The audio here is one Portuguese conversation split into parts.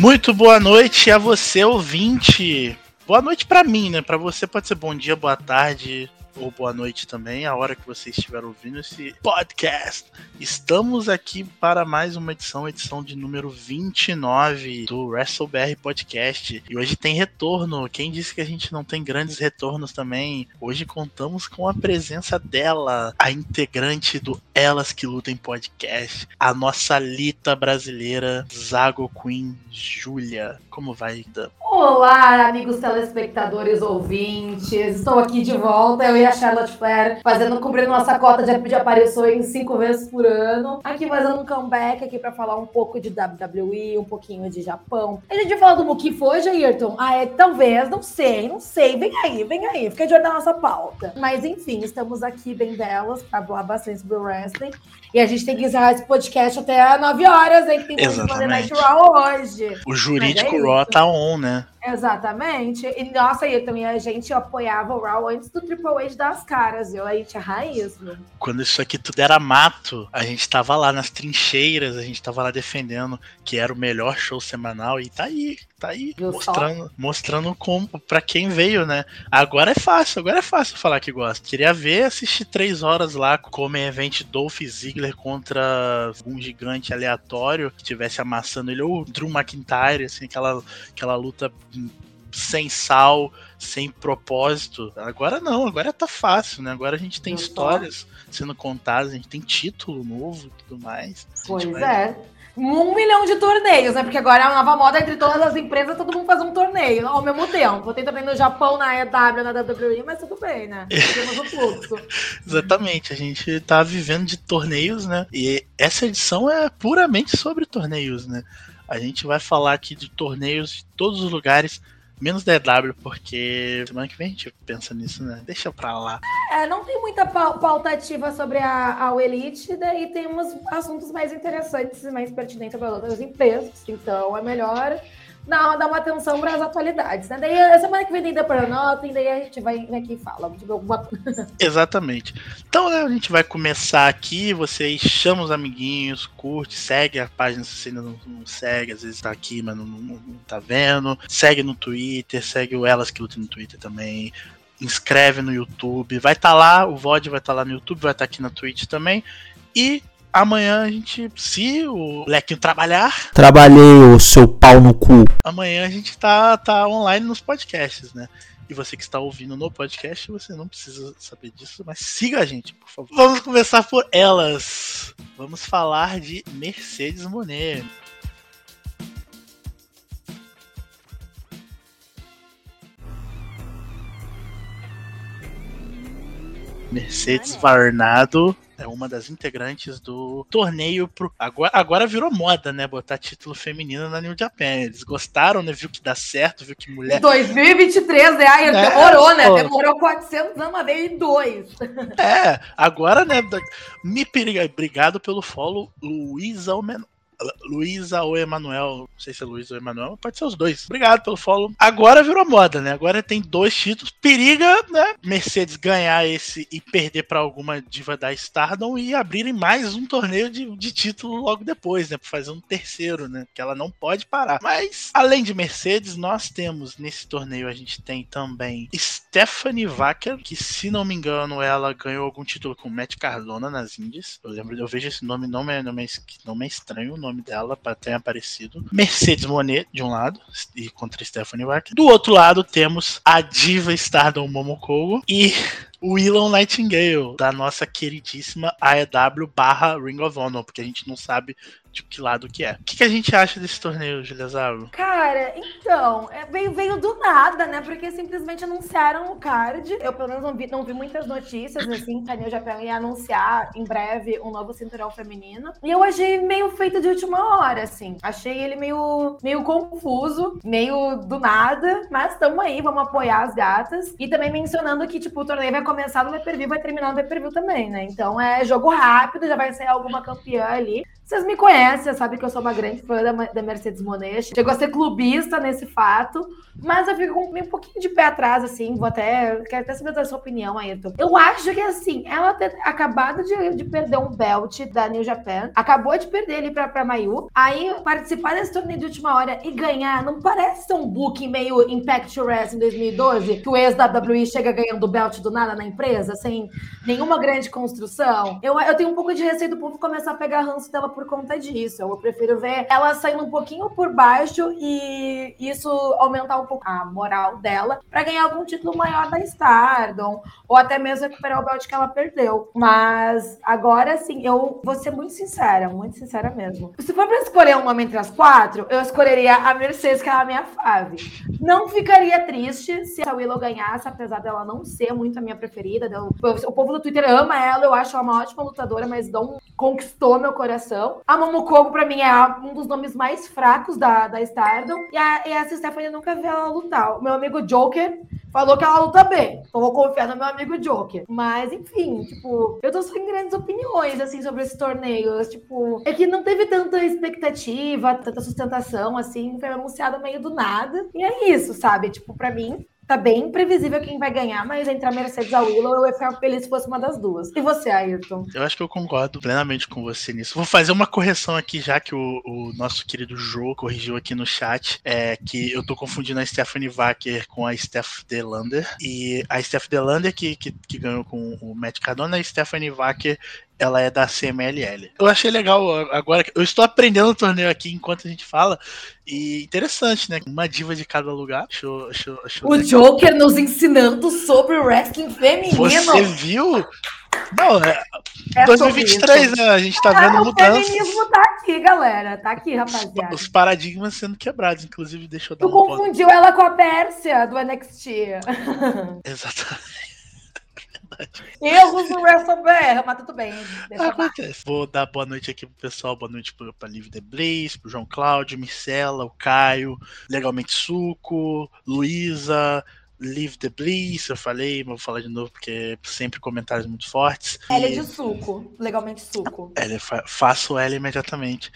Muito boa noite a você, ouvinte. Boa noite para mim, né? Para você pode ser bom dia, boa tarde, ou boa noite também, a hora que você estiver ouvindo esse podcast. Estamos aqui para mais uma edição, edição de número 29 do WrestleBR Podcast. E hoje tem retorno. Quem disse que a gente não tem grandes retornos também? Hoje contamos com a presença dela, a integrante do Elas que Lutem Podcast, a nossa Lita brasileira, Zago Queen Júlia. Como vai, Dan? Olá, amigos telespectadores ouvintes. Estou aqui de volta. Eu e a Charlotte Flair fazendo, cumprindo nossa cota de, de aparições cinco vezes por ano. Aqui fazendo um comeback aqui para falar um pouco de WWE, um pouquinho de Japão. A gente vai falar do Muki foi, Ayrton? Ah, é, talvez, não sei, não sei. Vem aí, vem aí. Fica de olho na nossa pauta. Mas enfim, estamos aqui bem belas para falar bastante sobre o wrestling. E a gente tem que encerrar esse podcast até 9 horas, hein? Que tem Exatamente. Night Raw hoje. O jurídico é Raw tá on, né? Exatamente. E nossa, e também a gente apoiava o Raw antes do Triple H das caras, viu? A gente é raiz, viu? Quando isso aqui tudo era mato, a gente tava lá nas trincheiras, a gente tava lá defendendo que era o melhor show semanal e tá aí, tá aí, Viu mostrando, mostrando como para quem veio, né? Agora é fácil, agora é fácil falar que gosta. Queria ver assistir três horas lá como evento Dolph Ziggler contra um gigante aleatório que tivesse amassando ele ou Drew McIntyre, assim, aquela, aquela luta sem sal, sem propósito. Agora não, agora tá fácil, né? Agora a gente tem Não histórias sendo contadas, a gente tem título novo e tudo mais. Pois vai- é. Um milhão de torneios, né? Porque agora é a nova moda entre todas as empresas, todo mundo faz um torneio ao mesmo tempo. Tem também no Japão, na EW, na WWE, mas tudo bem, né? Temos o fluxo. Exatamente, a gente tá vivendo de torneios, né? E essa edição é puramente sobre torneios, né? A gente vai falar aqui de torneios de todos os lugares, menos da EW, porque semana que vem a gente pensa nisso, né? Deixa pra lá. É, não tem muita pau- pauta ativa sobre a, a Elite, daí temos assuntos mais interessantes e mais pertinentes para outras empresas. Então é melhor dar, dar uma atenção para as atualidades, né? Daí a semana que vem tem Paranota, e daí a gente vai aqui e fala alguma. Exatamente. Então, né, a gente vai começar aqui. Vocês chamam os amiguinhos, curte, segue a página se você ainda não, não segue. Às vezes tá aqui, mas não, não- não tá vendo. Segue no Twitter, segue o Elas que Lutam no Twitter também. Inscreve no YouTube. Vai estar lá, o VOD vai estar lá no YouTube, vai estar aqui na Twitch também. E amanhã a gente, se o Lequinho trabalhar, Trabalhei o seu pau no cu. amanhã a gente tá, tá online nos podcasts, né? E você que está ouvindo no podcast, você não precisa saber disso, mas siga a gente, por favor. Vamos começar por elas. Vamos falar de Mercedes Monet. Mercedes Varnado é uma das integrantes do torneio pro. Agora, agora virou moda, né? Botar título feminino na New Japan. Eles gostaram, né? Viu que dá certo, viu que mulher. 2023, né? Ai, É, demorou, né? pô. Demorou 400 anos, mas veio em dois. É, agora, né? Me periga. Obrigado pelo follow, Luísa Omen... Luísa ou Emanuel. Não sei se é Luísa ou Emanuel, pode ser os dois. Obrigado pelo follow. Agora virou moda, né? Agora tem dois títulos. Periga, né? Mercedes ganhar esse e perder pra alguma diva da Stardom e abrirem mais um torneio de, de título logo depois, né? Pra fazer um terceiro, né? Que ela não pode parar. Mas, além de Mercedes, nós temos nesse torneio, a gente tem também Stephanie Wacker, que se não me engano, ela ganhou algum título com Matt Cardona nas Indies. Eu lembro, eu vejo esse nome, não é, não é, não é estranho nome dela para ter aparecido. Mercedes Monet, de um lado, e contra Stephanie Wacker. Do outro lado, temos a diva Stardom Momokogo e o Elon Nightingale, da nossa queridíssima AEW barra Ring of Honor, porque a gente não sabe de que lado que é. O que, que a gente acha desse torneio, Julia Zago? Cara, então, é, veio, veio do nada, né? Porque simplesmente anunciaram o card. Eu, pelo menos, não vi, não vi muitas notícias, assim, que a New Japan ia anunciar em breve um novo cinturão feminino. E eu achei meio feito de última hora, assim. Achei ele meio, meio confuso, meio do nada. Mas tamo aí, vamos apoiar as gatas. E também mencionando que, tipo, o torneio vai começar no pay-per-view, vai terminar no pay-per-view também, né? Então é jogo rápido, já vai sair alguma campeã ali. Vocês me conhecem, sabem que eu sou uma grande fã da, da Mercedes Monet. Chegou a ser clubista nesse fato, mas eu fico com um, pouquinho de pé atrás, assim. Vou até. Quero até saber da sua opinião, Ayrton. Eu acho que, assim, ela ter acabado de, de perder um belt da New Japan, acabou de perder ele pra, pra Mayu. Aí, participar desse torneio de última hora e ganhar, não parece ser um booking meio Impact Wrestling 2012, que o ex-WWE chega ganhando o belt do nada na empresa, sem nenhuma grande construção? Eu, eu tenho um pouco de receio do povo começar a pegar ranço dela por por conta disso. Eu prefiro ver ela saindo um pouquinho por baixo e isso aumentar um pouco a moral dela para ganhar algum título maior da Stardom ou até mesmo recuperar o belt que ela perdeu. Mas agora sim, eu vou ser muito sincera, muito sincera mesmo. Se for para escolher um nome entre as quatro, eu escolheria a Mercedes, que é a minha fave. Não ficaria triste se a Willow ganhasse, apesar dela não ser muito a minha preferida. O povo do Twitter ama ela, eu acho ela uma ótima lutadora, mas não conquistou meu coração. A Momokogo, pra mim, é um dos nomes mais fracos da, da Stardom. E a, e essa Stephanie nunca vi ela lutar. O meu amigo Joker falou que ela luta bem. Então vou confiar no meu amigo Joker. Mas, enfim, tipo, eu tô sem grandes opiniões, assim, sobre esse torneio. Tipo, é que não teve tanta expectativa, tanta sustentação, assim, foi anunciado meio do nada. E é isso, sabe? Tipo, pra mim, tá bem previsível quem vai ganhar, mas entre a Mercedes e a Willow, eu ia ficar feliz se fosse uma das duas. E você, Ayrton? Eu acho que eu concordo plenamente com você nisso. Vou fazer uma correção aqui, já que o, o nosso querido Joe corrigiu aqui no chat, é que eu tô confundindo a Stephanie Wacker com a Steph Delander. E a Steph Delander, que, que, que ganhou com o Matt Cardona, a Stephanie Wacker ela é da CMLL. Eu achei legal agora, eu estou aprendendo o torneio aqui enquanto a gente fala, e interessante, né? Uma diva de cada lugar. Show, show, show o. Joker nos ensinando sobre wrestling feminino. Você viu? Não, é, é 2023, né? A gente tá vendo é, mudanças. O feminismo tá aqui, galera. Tá aqui, rapaziada. Os paradigmas sendo quebrados, inclusive, deixa eu dar Tu confundiu ela com a Pérsia do NXT. Exatamente verdade. Erros no WrestleBR, mas tudo bem. Acontece. Vou dar boa noite aqui pro pessoal, boa noite pro, pra Liv The Blaze, pro João Cláudio, Micela, o Caio, Legalmente Suco, Luísa, Live the Bliss, eu falei, mas vou falar de novo porque sempre comentários muito fortes. Ela e... é de suco, legalmente suco. Ela, faço ela imediatamente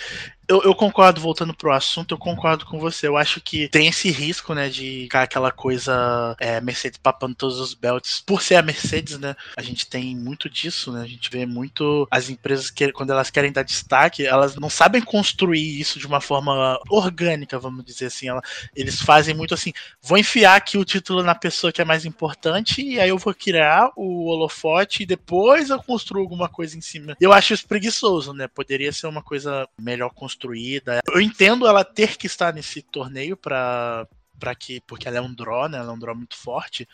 eu, eu, concordo, voltando pro assunto, eu concordo com você. Eu acho que tem esse risco, né, de ficar aquela coisa é, Mercedes papando todos os belts. Por ser a Mercedes, né, a gente tem muito disso, né, a gente vê muito as empresas que, quando elas querem dar destaque, elas não sabem construir isso de uma forma orgânica, vamos dizer assim. Ela, eles fazem muito assim, vou enfiar aqui o título na pessoa que é mais importante e aí eu vou criar o holofote e depois eu construo alguma coisa em cima. Eu acho isso preguiçoso, né, poderia ser uma coisa melhor construída construída. Eu entendo ela ter que estar nesse torneio para para que porque ela é um draw, né? Ela é um draw muito forte,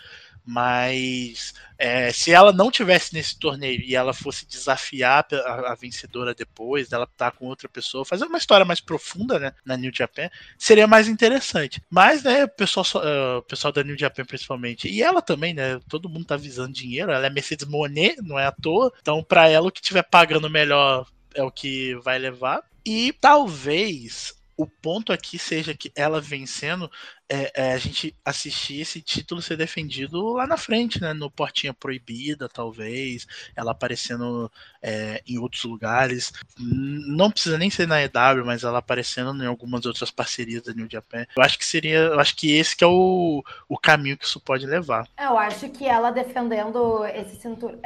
mas é, se ela não tivesse nesse torneio e ela fosse desafiar a, a, vencedora depois, dela estar tá com outra pessoa, fazer uma história mais profunda, né, na New Japan, seria mais interessante. Mas, né, o pessoal, uh, pessoal da New Japan principalmente, e ela também, né, todo mundo tá visando dinheiro, ela é Mercedes Monet, não é à toa, então para ela o que tiver pagando melhor é o que vai levar. E talvez o ponto aqui seja que ela vencendo é, é, a gente assistir esse título ser defendido lá na frente, né? No Portinha Proibida, talvez, ela aparecendo é, em outros lugares. Não precisa nem ser na EW, mas ela aparecendo em algumas outras parcerias da New Japan. Eu acho que seria. Eu acho que esse que é o, o caminho que isso pode levar. Eu acho que ela defendendo esse cinturão.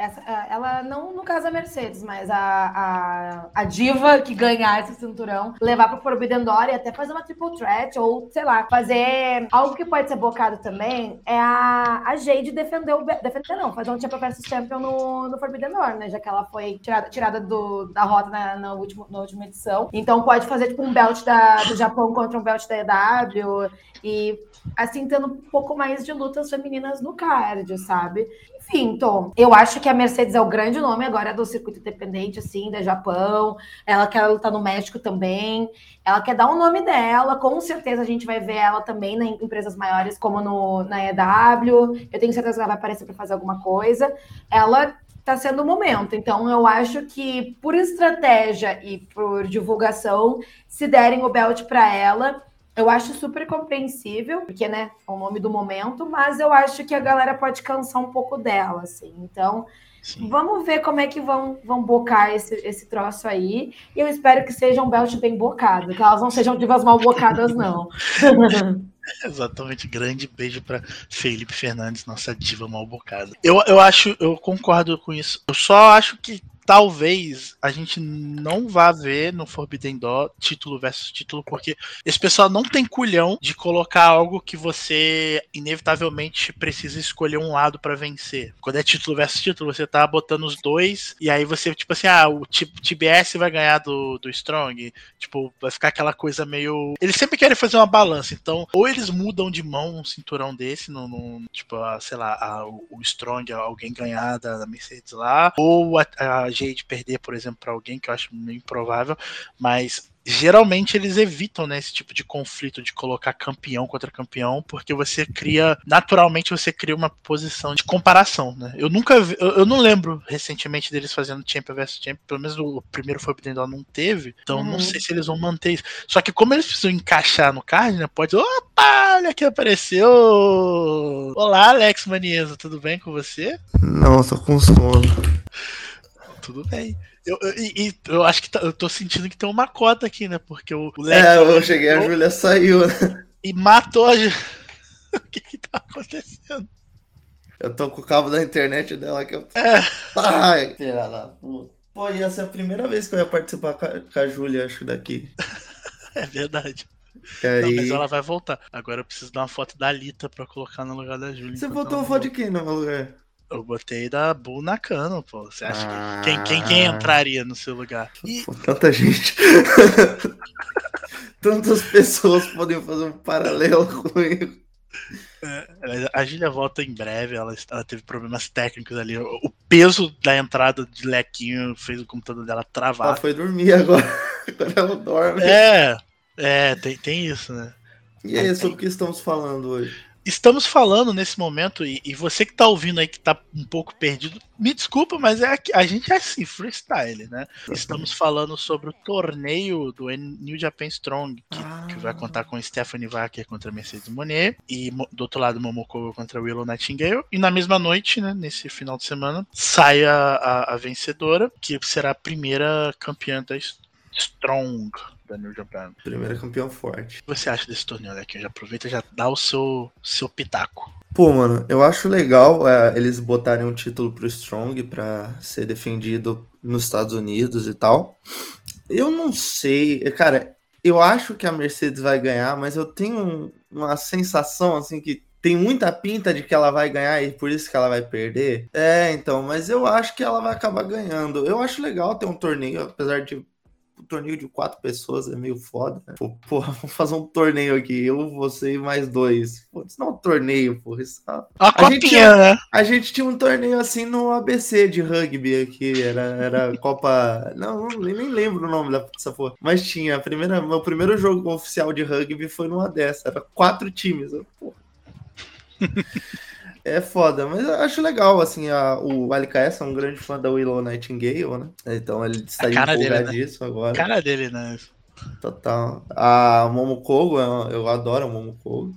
Ela, não no caso a Mercedes, mas a, a, a diva que ganhar esse cinturão, levar pro Forbidden Door e até fazer uma triple threat, ou sei lá, fazer algo que pode ser bocado também é a, a Jade defender o. Defender não, fazer um Champion vs Champion no, no Forbidden Door, né? Já que ela foi tirada, tirada do, da rota na, na, última, na última edição. Então pode fazer tipo um belt da, do Japão contra um belt da EW. E assim, tendo um pouco mais de lutas femininas no card, sabe? Enfim, Tom, eu acho que a Mercedes é o grande nome agora do circuito independente, assim, da Japão. Ela quer lutar no México também. Ela quer dar o um nome dela. Com certeza a gente vai ver ela também em empresas maiores, como no, na EW. Eu tenho certeza que ela vai aparecer para fazer alguma coisa. Ela está sendo o momento. Então, eu acho que por estratégia e por divulgação, se derem o belt para ela, eu acho super compreensível, porque, né, é o nome do momento, mas eu acho que a galera pode cansar um pouco dela, assim. Então, Sim. Vamos ver como é que vão, vão bocar esse, esse troço aí. E eu espero que seja um belt bem bocado, que elas não sejam divas mal bocadas, não. Exatamente, grande beijo pra Felipe Fernandes, nossa diva mal bocada. Eu, eu acho, eu concordo com isso. Eu só acho que talvez a gente não vá ver no Forbidden Door título versus título, porque esse pessoal não tem culhão de colocar algo que você inevitavelmente precisa escolher um lado pra vencer. Quando é título versus título, você tá botando os dois, e aí você, tipo assim, ah, o TBS vai ganhar do, do Strong, tipo, vai ficar aquela coisa meio. Eles sempre querem fazer uma balança, então, ou eles mudam de mão um cinturão desse, no, no- tipo, a, sei lá, a- o o Strong, alguém ganhar da, da Mercedes lá, ou a, a Jade perder, por exemplo, pra alguém, que eu acho meio improvável, mas geralmente eles evitam né, esse tipo de conflito de colocar campeão contra campeão, porque você cria, naturalmente você cria uma posição de comparação, né? Eu nunca vi, eu, eu não lembro recentemente deles fazendo Champion vs Champion, pelo menos o primeiro Forbidden Door não teve, então Uhum. não sei se eles vão manter isso. Só que como eles precisam encaixar no card, né, pode, opa, olha que apareceu! Olá, Alex Maniesa, tudo bem com você? Não, tô com sono. Tudo bem. Eu, eu, eu acho que tá- eu tô sentindo que tem uma cota aqui, né? Porque o, o Lex É, eu cheguei, a Júlia saiu. né? e matou a. O que que tá acontecendo? Eu tô com o cabo da internet dela que eu. É. Ai, filha da puta. Pô, ia ser a primeira vez que eu ia participar com a, Júlia, acho, daqui. É verdade. E Não, aí... mas ela vai voltar. Agora eu preciso dar uma foto da Alita pra colocar no lugar da Júlia. Você botou uma foto de quem no meu lugar? Eu botei da Bull Nakano, pô. Você acha Ah. que. Quem, quem, quem entraria no seu lugar? E Pô, tanta gente. Tantas pessoas podem fazer um paralelo comigo. Mas A Júlia volta em breve, ela, ela teve problemas técnicos ali. O, o peso da entrada de lequinho fez o computador dela Ela travar. foi dormir agora. Agora ela dorme. É, é, tem, tem isso, né? E aí, sobre o que estamos falando hoje? Estamos falando nesse momento, e, e você que tá ouvindo aí que tá um pouco perdido, me desculpa, mas é que a gente é assim, freestyle, né? Estamos falando sobre o torneio do New Japan Strong, que, Ah. que vai contar com Stephanie Wacker contra Mercedes Monet, e do outro lado Momoko contra Willow Nightingale. E na mesma noite, né, nesse final de semana, sai a, a, a vencedora, que será a primeira campeã da Strong da New Japan. Primeiro campeão forte. O que você acha desse torneio, Alequinho? Já aproveita e já dá o seu, seu pitaco. Pô, mano, eu acho legal é, eles botarem um título pro Strong pra ser defendido nos Estados Unidos e tal. Eu não sei, cara, eu acho que a Mercedes vai ganhar, mas eu tenho um- uma sensação assim que tem muita pinta de que ela vai ganhar e por isso que ela vai perder. É, então, mas eu acho que ela vai acabar ganhando. Eu acho legal ter um torneio, apesar de o torneio de quatro pessoas é meio foda, né? Pô, porra, vamos fazer um torneio aqui, eu, você e mais dois. Pô, isso não é um torneio, porra. Isso é uma- Uma A gente copinha, né? a gente tinha um torneio assim no ABC de rugby aqui, era, era Copa. Não, não- nem lembro o nome dessa porra. Mas tinha. A primeira, meu primeiro jogo oficial de rugby foi numa dessa. Era quatro times. eu, porra. É foda, mas eu acho legal, assim, a, o LKS é um grande fã da Willow Nightingale, né? Então ele dele, né? empolgadíssimo agora. Cara dele, né? Total. A Momokogo, eu, eu adoro a Momokogo.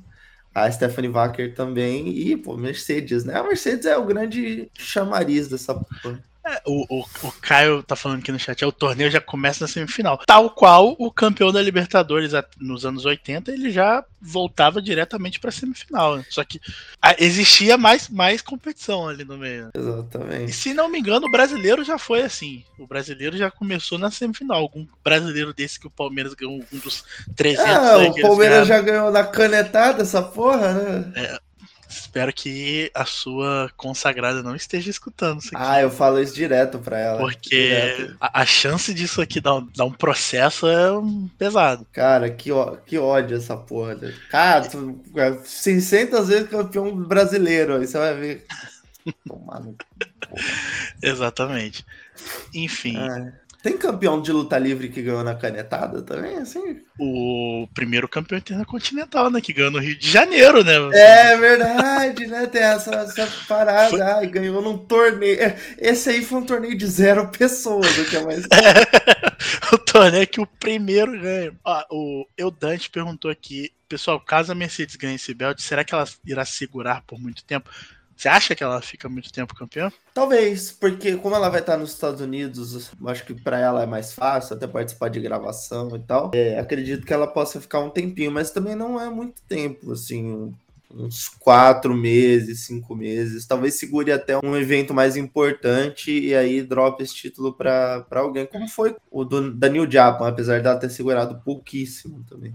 A Stephanie Wacker também. E, pô, Mercedes, né? A Mercedes é o grande chamariz dessa porra. É, o, o, o Caio tá falando aqui no chat, é, o torneio já começa na semifinal. Tal qual o campeão da Libertadores a- nos anos 80, ele já voltava diretamente pra semifinal. né? Só que ah, existia mais, mais competição ali no meio. né? E Exatamente. se não me engano, o brasileiro já foi assim. O brasileiro já começou na semifinal. Algum brasileiro desse que o Palmeiras ganhou um dos 300 Ah, o Palmeiras já ganhou na canetada essa porra, né? Espero que a sua consagrada não esteja escutando isso aqui. Ah, eu falo isso direto pra ela. Porque a, a chance disso aqui dar, um- dar um processo é um pesado. Cara, que, ó- que ódio essa porra. né? Cara, tu, é 600 vezes campeão brasileiro. Aí você vai ver. Tomar no Exatamente. Enfim, Ah, Tem campeão de luta livre que ganhou na canetada também, assim? o primeiro campeão intercontinental, né? Que ganhou no Rio de Janeiro, né? É verdade, né? Tem essa, essa parada. Ai, ganhou num torneio. É, Esse aí foi um torneio de zero pessoas, o que é mais. o torneio que o primeiro ganha. Ó, o Eudante perguntou aqui, pessoal, caso a Mercedes ganhe esse belt, será que ela irá segurar por muito tempo? Você acha que ela fica muito tempo campeã? Talvez, porque como ela vai estar nos Estados Unidos, acho que para ela é mais fácil até participar de gravação e tal. É, acredito que ela possa ficar um tempinho, mas também não é muito tempo, assim, uns quatro meses, cinco meses. Talvez segure até um evento mais importante e aí drope esse título para alguém, como foi o do, da New Japan, apesar dela ter segurado pouquíssimo também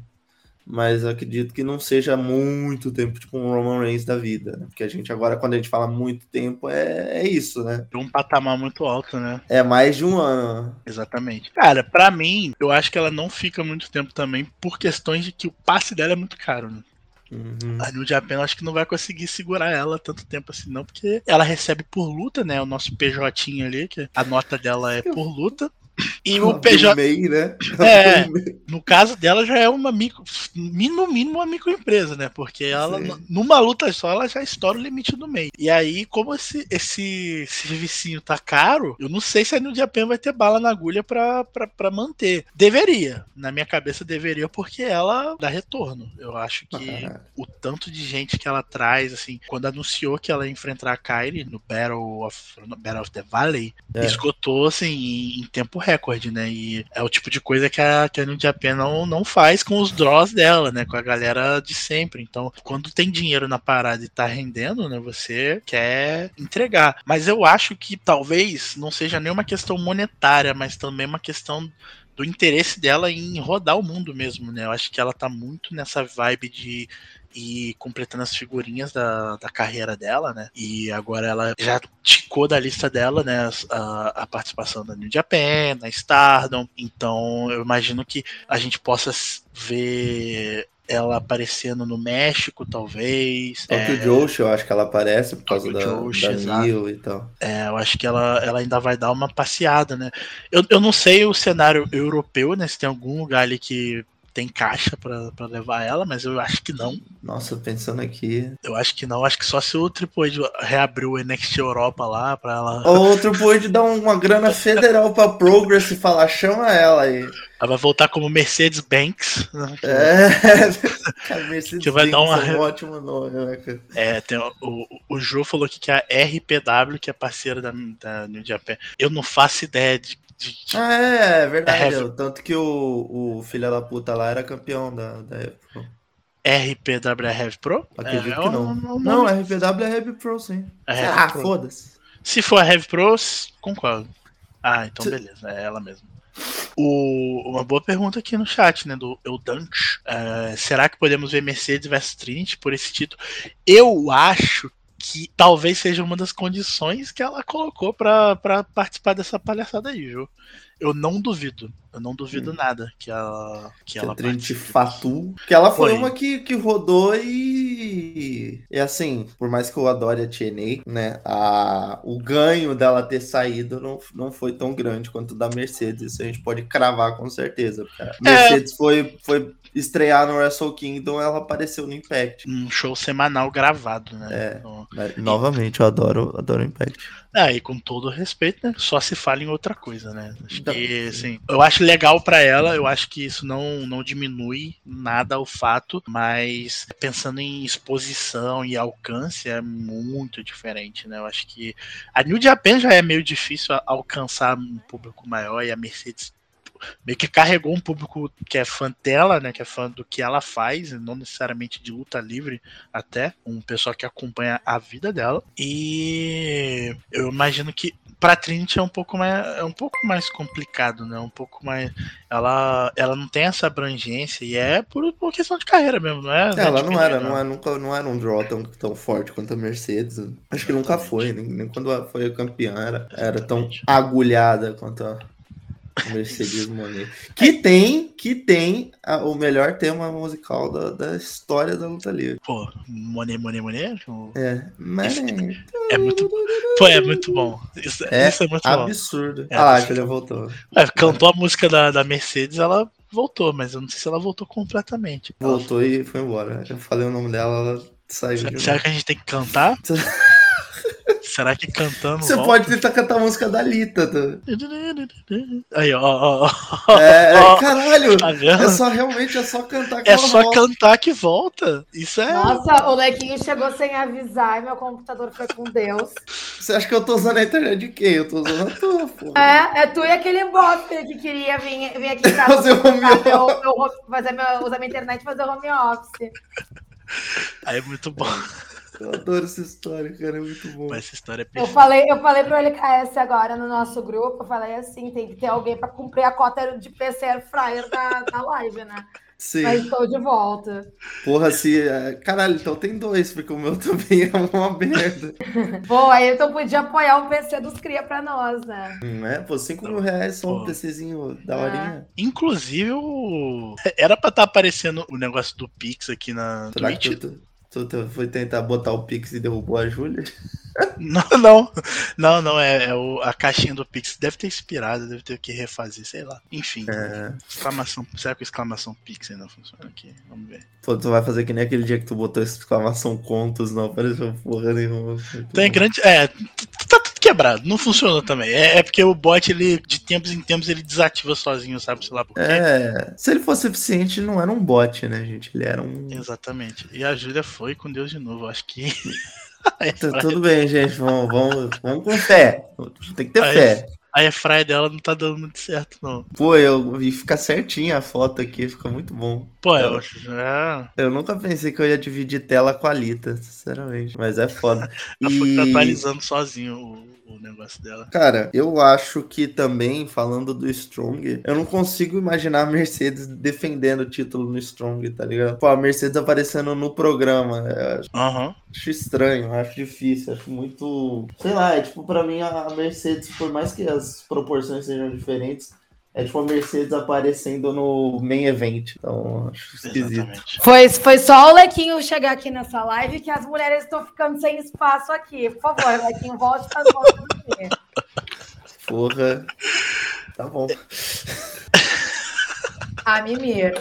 mas acredito que não seja muito tempo, tipo um Roman Reigns da vida, né? Porque a gente agora, quando a gente fala muito tempo, é, é isso, né? Um patamar muito alto, né? É mais de um ano. Exatamente. Cara, para mim, eu acho que ela não fica muito tempo também por questões de que o passe dela é muito caro, né? Uhum. A New Japan acho que não vai conseguir segurar ela tanto tempo assim, não, porque ela recebe por luta, né? O nosso PJ ali, que a nota dela é por luta. E o PJ. MEI, né? É, no caso dela já é uma micro, no mínimo uma microempresa, né? Porque ela, Sim. numa luta só, ela já estoura o limite do MEI. E aí, como esse, esse servicinho tá caro, eu não sei se a New Japan vai ter bala na agulha pra, pra, pra manter. Deveria. Na minha cabeça, deveria, porque ela dá retorno. Eu acho que ah, o tanto de gente que ela traz, assim, quando anunciou que ela ia enfrentar a Kyrie no Battle of, no Battle of the Valley, é. esgotou, assim, em, em tempo recorde, né? E é o tipo de coisa que a, que a New Japan não, não faz com os draws dela, né? Com a galera de sempre. Então, quando tem dinheiro na parada e tá rendendo, né? Você quer entregar. Mas eu acho que talvez não seja nem uma questão monetária, mas também uma questão do interesse dela em rodar o mundo mesmo, né? Eu acho que ela tá muito nessa vibe de e completando as figurinhas da, da carreira dela, né? E agora ela já ticou da lista dela, né? A, a participação da New Japan, na Stardom. Então eu imagino que a gente possa ver ela aparecendo no México, talvez. Tokyo é... Josh, eu acho que ela aparece por causa Tokyo da, da Mil e tal. É, eu acho que ela, ela ainda vai dar uma passeada, né? Eu, eu não sei o cenário europeu, né? Se tem algum lugar ali que tem caixa para levar ela, mas eu acho que não. Nossa, pensando aqui. Eu acho que não, acho que só se o Triple H reabriu o NXT Europa lá para ela. Ou o Triple H dar uma grana federal pra Progress e falar, chama ela aí. Ela vai voltar como Mercedes Banks. Né? É, Mercedes que vai dar uma... é um ótimo nome, né, cara? É, tem, o, o, Ju falou que é a RPW, que é parceira da, da New Japan. Eu não faço ideia de ah, é, é verdade. É, tanto que o, o filho da puta lá era campeão da, da. RPW é Heavy Pro? Acredito é, que não. Não, não, RPW é Heavy Pro, sim. É ah, foda-se. Se for a Heavy Pro, concordo. Ah, então beleza, é ela mesmo. O, uma boa pergunta aqui no chat, né? Do Eudante. Uh, será que podemos ver Mercedes vs Trinity por esse título? Eu acho que talvez seja uma das condições que ela colocou para participar dessa palhaçada aí, viu? Eu não duvido. Eu não duvido hum. nada que ela que, que ela Trinity Fatu, que ela foi, foi, uma que, que rodou e é assim, por mais que eu adore a TNA, né, a, o ganho dela ter saído não, não foi tão grande quanto o da Mercedes, isso a gente pode cravar com certeza. A é. Mercedes é. foi, foi estrear no Wrestle Kingdom, ela apareceu no Impact. Um show semanal gravado, né? É, então, novamente, eu adoro, adoro Impact. Ah, e com todo respeito, né? Só se fala em outra coisa, né? Acho que, assim, eu acho legal para ela, eu acho que isso não, não diminui nada o fato, mas pensando em exposição e alcance é muito diferente, né? Eu acho que a New Japan já é meio difícil alcançar um público maior e a Mercedes meio que carregou um público que é fã dela, né? Que é fã do que ela faz, não necessariamente de luta livre, até um pessoal que acompanha a vida dela. E eu imagino que para Trinity é um pouco mais é um pouco mais complicado, né? Um pouco mais ela ela não tem essa abrangência e é por, por questão de carreira mesmo, não é? é ela não era, não, é, nunca não era um draw tão, tão forte quanto a Mercedes. Acho que nunca foi, nem, nem quando foi campeã era, era tão agulhada quanto a Mercedes Monet. Que tem, que tem a, o melhor tema musical da, da história da luta livre. Pô, Monet, Monet, Monet? É, mas... É muito, pô, é muito bom. Isso é, isso é muito absurdo. bom. É, ah, acho que ele voltou. É, cantou a música da, da Mercedes, ela voltou, mas eu não sei se ela voltou completamente. Voltou ela... e foi embora. Eu falei o nome dela, ela saiu. Será, será que a gente tem que cantar? Será que cantando. Você volta? pode tentar cantar a música da Lita. Tá? Aí, ó, ó, ó. É, Ó, caralho. Tá? É só realmente é só cantar que É só volta. cantar que volta. Isso é. Nossa, o Lequinho chegou sem avisar e meu computador foi com Deus. Você acha que eu tô usando a internet de quem? Eu tô usando a tua, pô. É, é tu e aquele bofe que queria vir, vir aqui em casa Fazer home meu- fazer meu- usar minha internet e fazer home office. Aí é muito bom. Eu adoro essa história, cara. É muito bom. Essa história é Eu perfeita. falei, eu falei pro LKS agora no nosso grupo, eu falei assim, tem que ter alguém para cumprir a cota de PC Air Fryer da, da live, né? Sim. Mas estou de volta. Porra, se. é, Caralho, então tem dois, porque o meu também é uma merda. Pô, aí então podia apoiar o PC dos cria pra nós, né? Não é? Pô, 5 mil reais só um. PCzinho da É. horinha. Inclusive, o... era pra estar aparecendo o negócio do Pix aqui na Será Twitch. tu, tu, tu foi tentar botar o Pix e derrubou a Júlia? Não, não. Não, não. É, é o- a caixinha do Pix. Deve ter expirado, deve ter que refazer, sei lá. Enfim. É. Exclamação. Será que exclamação Pix ainda funciona aqui? Vamos ver. Pô, tu vai fazer que nem aquele dia que tu botou exclamação contos, não apareceu porra nenhuma. Tem grande. É, quebrado. Não funcionou também. É, é porque o bot, ele, de tempos em tempos, ele desativa sozinho, sabe? Sei lá por quê. É, se ele fosse eficiente, não era um bot, né, gente? Ele era um. Exatamente. E a Júlia foi com Deus de novo. Acho que. Tá tudo bem, gente. Vamos, vamos, vamos com fé. Tem que ter Aí- fé. A airfryer dela não tá dando muito certo, não. Pô, eu vi ficar certinha a foto aqui, fica muito bom. Pô, É. eu já. Eu nunca pensei que eu ia dividir tela com a Lita, sinceramente. Mas é foda. Ela foi atualizando sozinho o, o negócio dela. cara, eu acho que também, falando do Strong, eu não consigo imaginar a Mercedes defendendo o título no Strong, tá ligado? Pô, a Mercedes aparecendo no programa. Acho- Aham. acho estranho, acho difícil, acho muito. Sei lá, é tipo, pra mim a Mercedes, por mais que as proporções sejam diferentes, é tipo a Mercedes aparecendo no main event. Então, acho esquisito. Exatamente. Foi, foi só o Lequinho chegar aqui nessa live que as mulheres estão ficando sem espaço aqui. Por favor, Lequinho, volte para aqui. Porra. Tá bom. Ah, Mimir.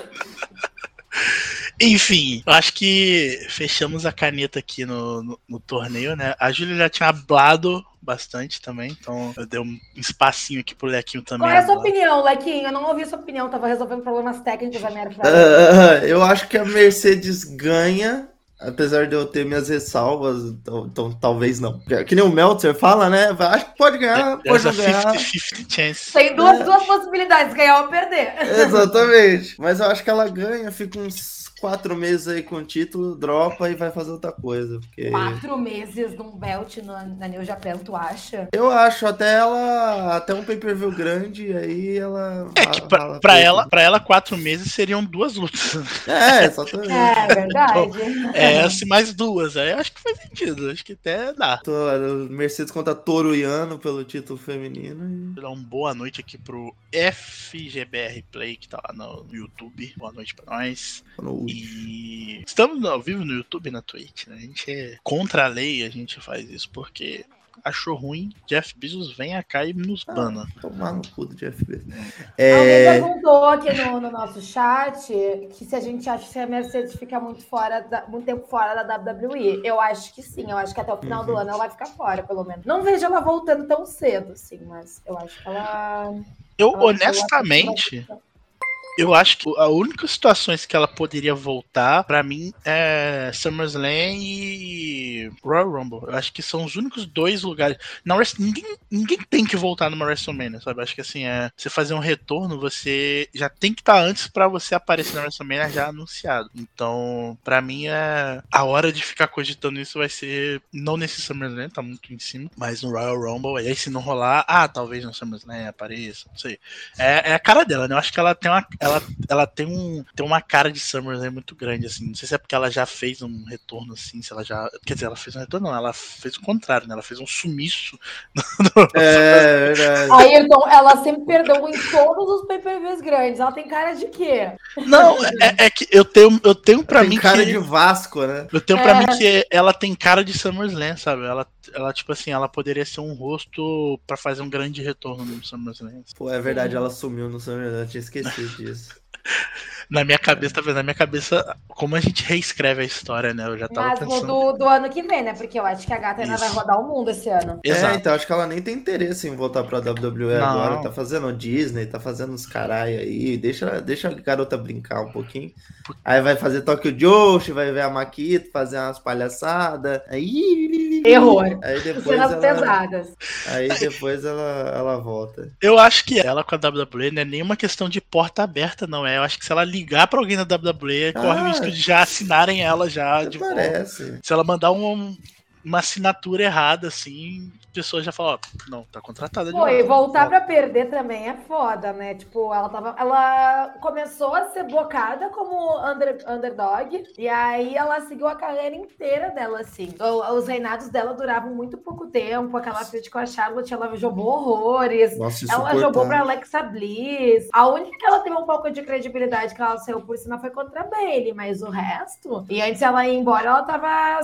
Enfim, eu acho que fechamos a caneta aqui no, no, no torneio, né? A Júlia já tinha hablado bastante também, então eu dei um espacinho aqui pro Lequinho também. Qual é a sua hablar. opinião, Lequinho? Eu não ouvi sua opinião, tava resolvendo problemas técnicos da minha. Ah, eu acho que a Mercedes ganha, apesar de eu ter minhas ressalvas, então, então talvez não. Que nem o Meltzer fala, né? Acho que pode ganhar, pode There's a não ganhar. 50-50 chance. Tem duas, duas possibilidades, ganhar ou perder. Exatamente. Mas eu acho que ela ganha, fica uns quatro meses aí com o título, dropa e vai fazer outra coisa. Porque Quatro meses num belt no, na New Japan, tu acha? eu acho até ela, até um pay-per-view grande, aí ela. É que pra, rala pra ela, pra ela, quatro meses seriam duas lutas. É, exatamente. É, verdade. É, essa e mais duas. Aí eu acho que faz sentido. Acho que até dá. Tô, Mercedes contra Toro Iano pelo título feminino. Vou dar uma boa noite aqui pro FGBR Play, que tá lá no YouTube. Boa noite pra nós. E... no- E estamos ao vivo no YouTube e na Twitch, né? A gente é contra a lei, a gente faz isso porque achou ruim, Jeff Bezos vem cá e nos Ah. bana. Tomar no cu do Jeff Bezos. Alguém É, perguntou aqui no, no nosso chat que se a gente acha que a Mercedes fica muito fora, da- muito tempo fora da WWE. Eu acho que sim, eu acho que até o final do Uhum. ano ela vai ficar fora, pelo menos. Não vejo ela voltando tão cedo, assim, mas eu acho que ela. Eu, ela- honestamente, ela- eu acho que a única situações que ela poderia voltar, pra mim, é SummerSlam e Royal Rumble. Eu acho que são os únicos dois lugares. Na ninguém, ninguém tem que voltar numa WrestleMania, sabe? Eu Acho que assim, é, você fazer um retorno, você já tem que estar antes pra você aparecer na WrestleMania já anunciado. Então, pra mim, é a hora de ficar cogitando isso vai ser não nesse SummerSlam, tá muito em cima, mas no Royal Rumble. E aí, se não rolar, ah, talvez no SummerSlam apareça, não sei. É, é a cara dela, né? Eu acho que ela tem uma, ela, ela tem um, tem uma cara de SummerSlam muito grande, assim. Não sei se é porque ela já fez um retorno, assim, se ela já. Quer dizer, ela fez um retorno, não, ela fez o contrário, né? Ela fez um sumiço. no- é verdade. Ayrton, ela sempre perdeu em todos os PPVs grandes. Ela tem cara de quê? Não, é, é que eu tenho, eu tenho pra Tem mim cara que. de Vasco, né? Eu tenho pra É. mim que ela tem cara de SummerSlam, sabe? Ela, ela, tipo assim, ela poderia ser um rosto pra fazer um grande retorno no SummerSlam. Pô, é verdade, ela sumiu no SummerSlam, eu tinha esquecido disso. is. Na minha cabeça, tá vendo? Na minha cabeça, como a gente reescreve a história, né? Eu já tava Mas pensando. do, do ano que vem, né? Porque eu acho que a gata ainda vai rodar o mundo esse ano. É, Exato. então acho que ela nem tem interesse em voltar pra WWE Não. agora. Tá fazendo Disney, tá fazendo uns caralho aí. Deixa, deixa a garota brincar um pouquinho. Aí vai fazer Tokyo Joshi, vai ver a Maquito, fazer umas palhaçadas. Aí. Error. Aí depois Cenas ela, pesadas. aí depois ela, ela volta. Eu acho que ela com a WWE não é nenhuma questão de porta aberta, não. É, eu acho que se ela ligar pra alguém da WWE, corre o Ah. risco de já assinarem ela já volta. Parece. Se ela mandar um- uma assinatura errada, assim, a pessoa já fala, ó, não, tá contratada de Pô, e volta. voltar pra perder também é foda, né? Tipo, ela tava. Ela começou a ser bocada como under, underdog. E aí ela seguiu a carreira inteira dela, assim. Os reinados dela duravam muito pouco tempo. Aquela frente com a Charlotte, ela jogou horrores. Nossa, Ela jogou pra. Alexa Bliss. A única que ela teve um pouco de credibilidade que ela saiu por cima foi contra a Bailey, mas o resto. E antes ela ir embora, ela tava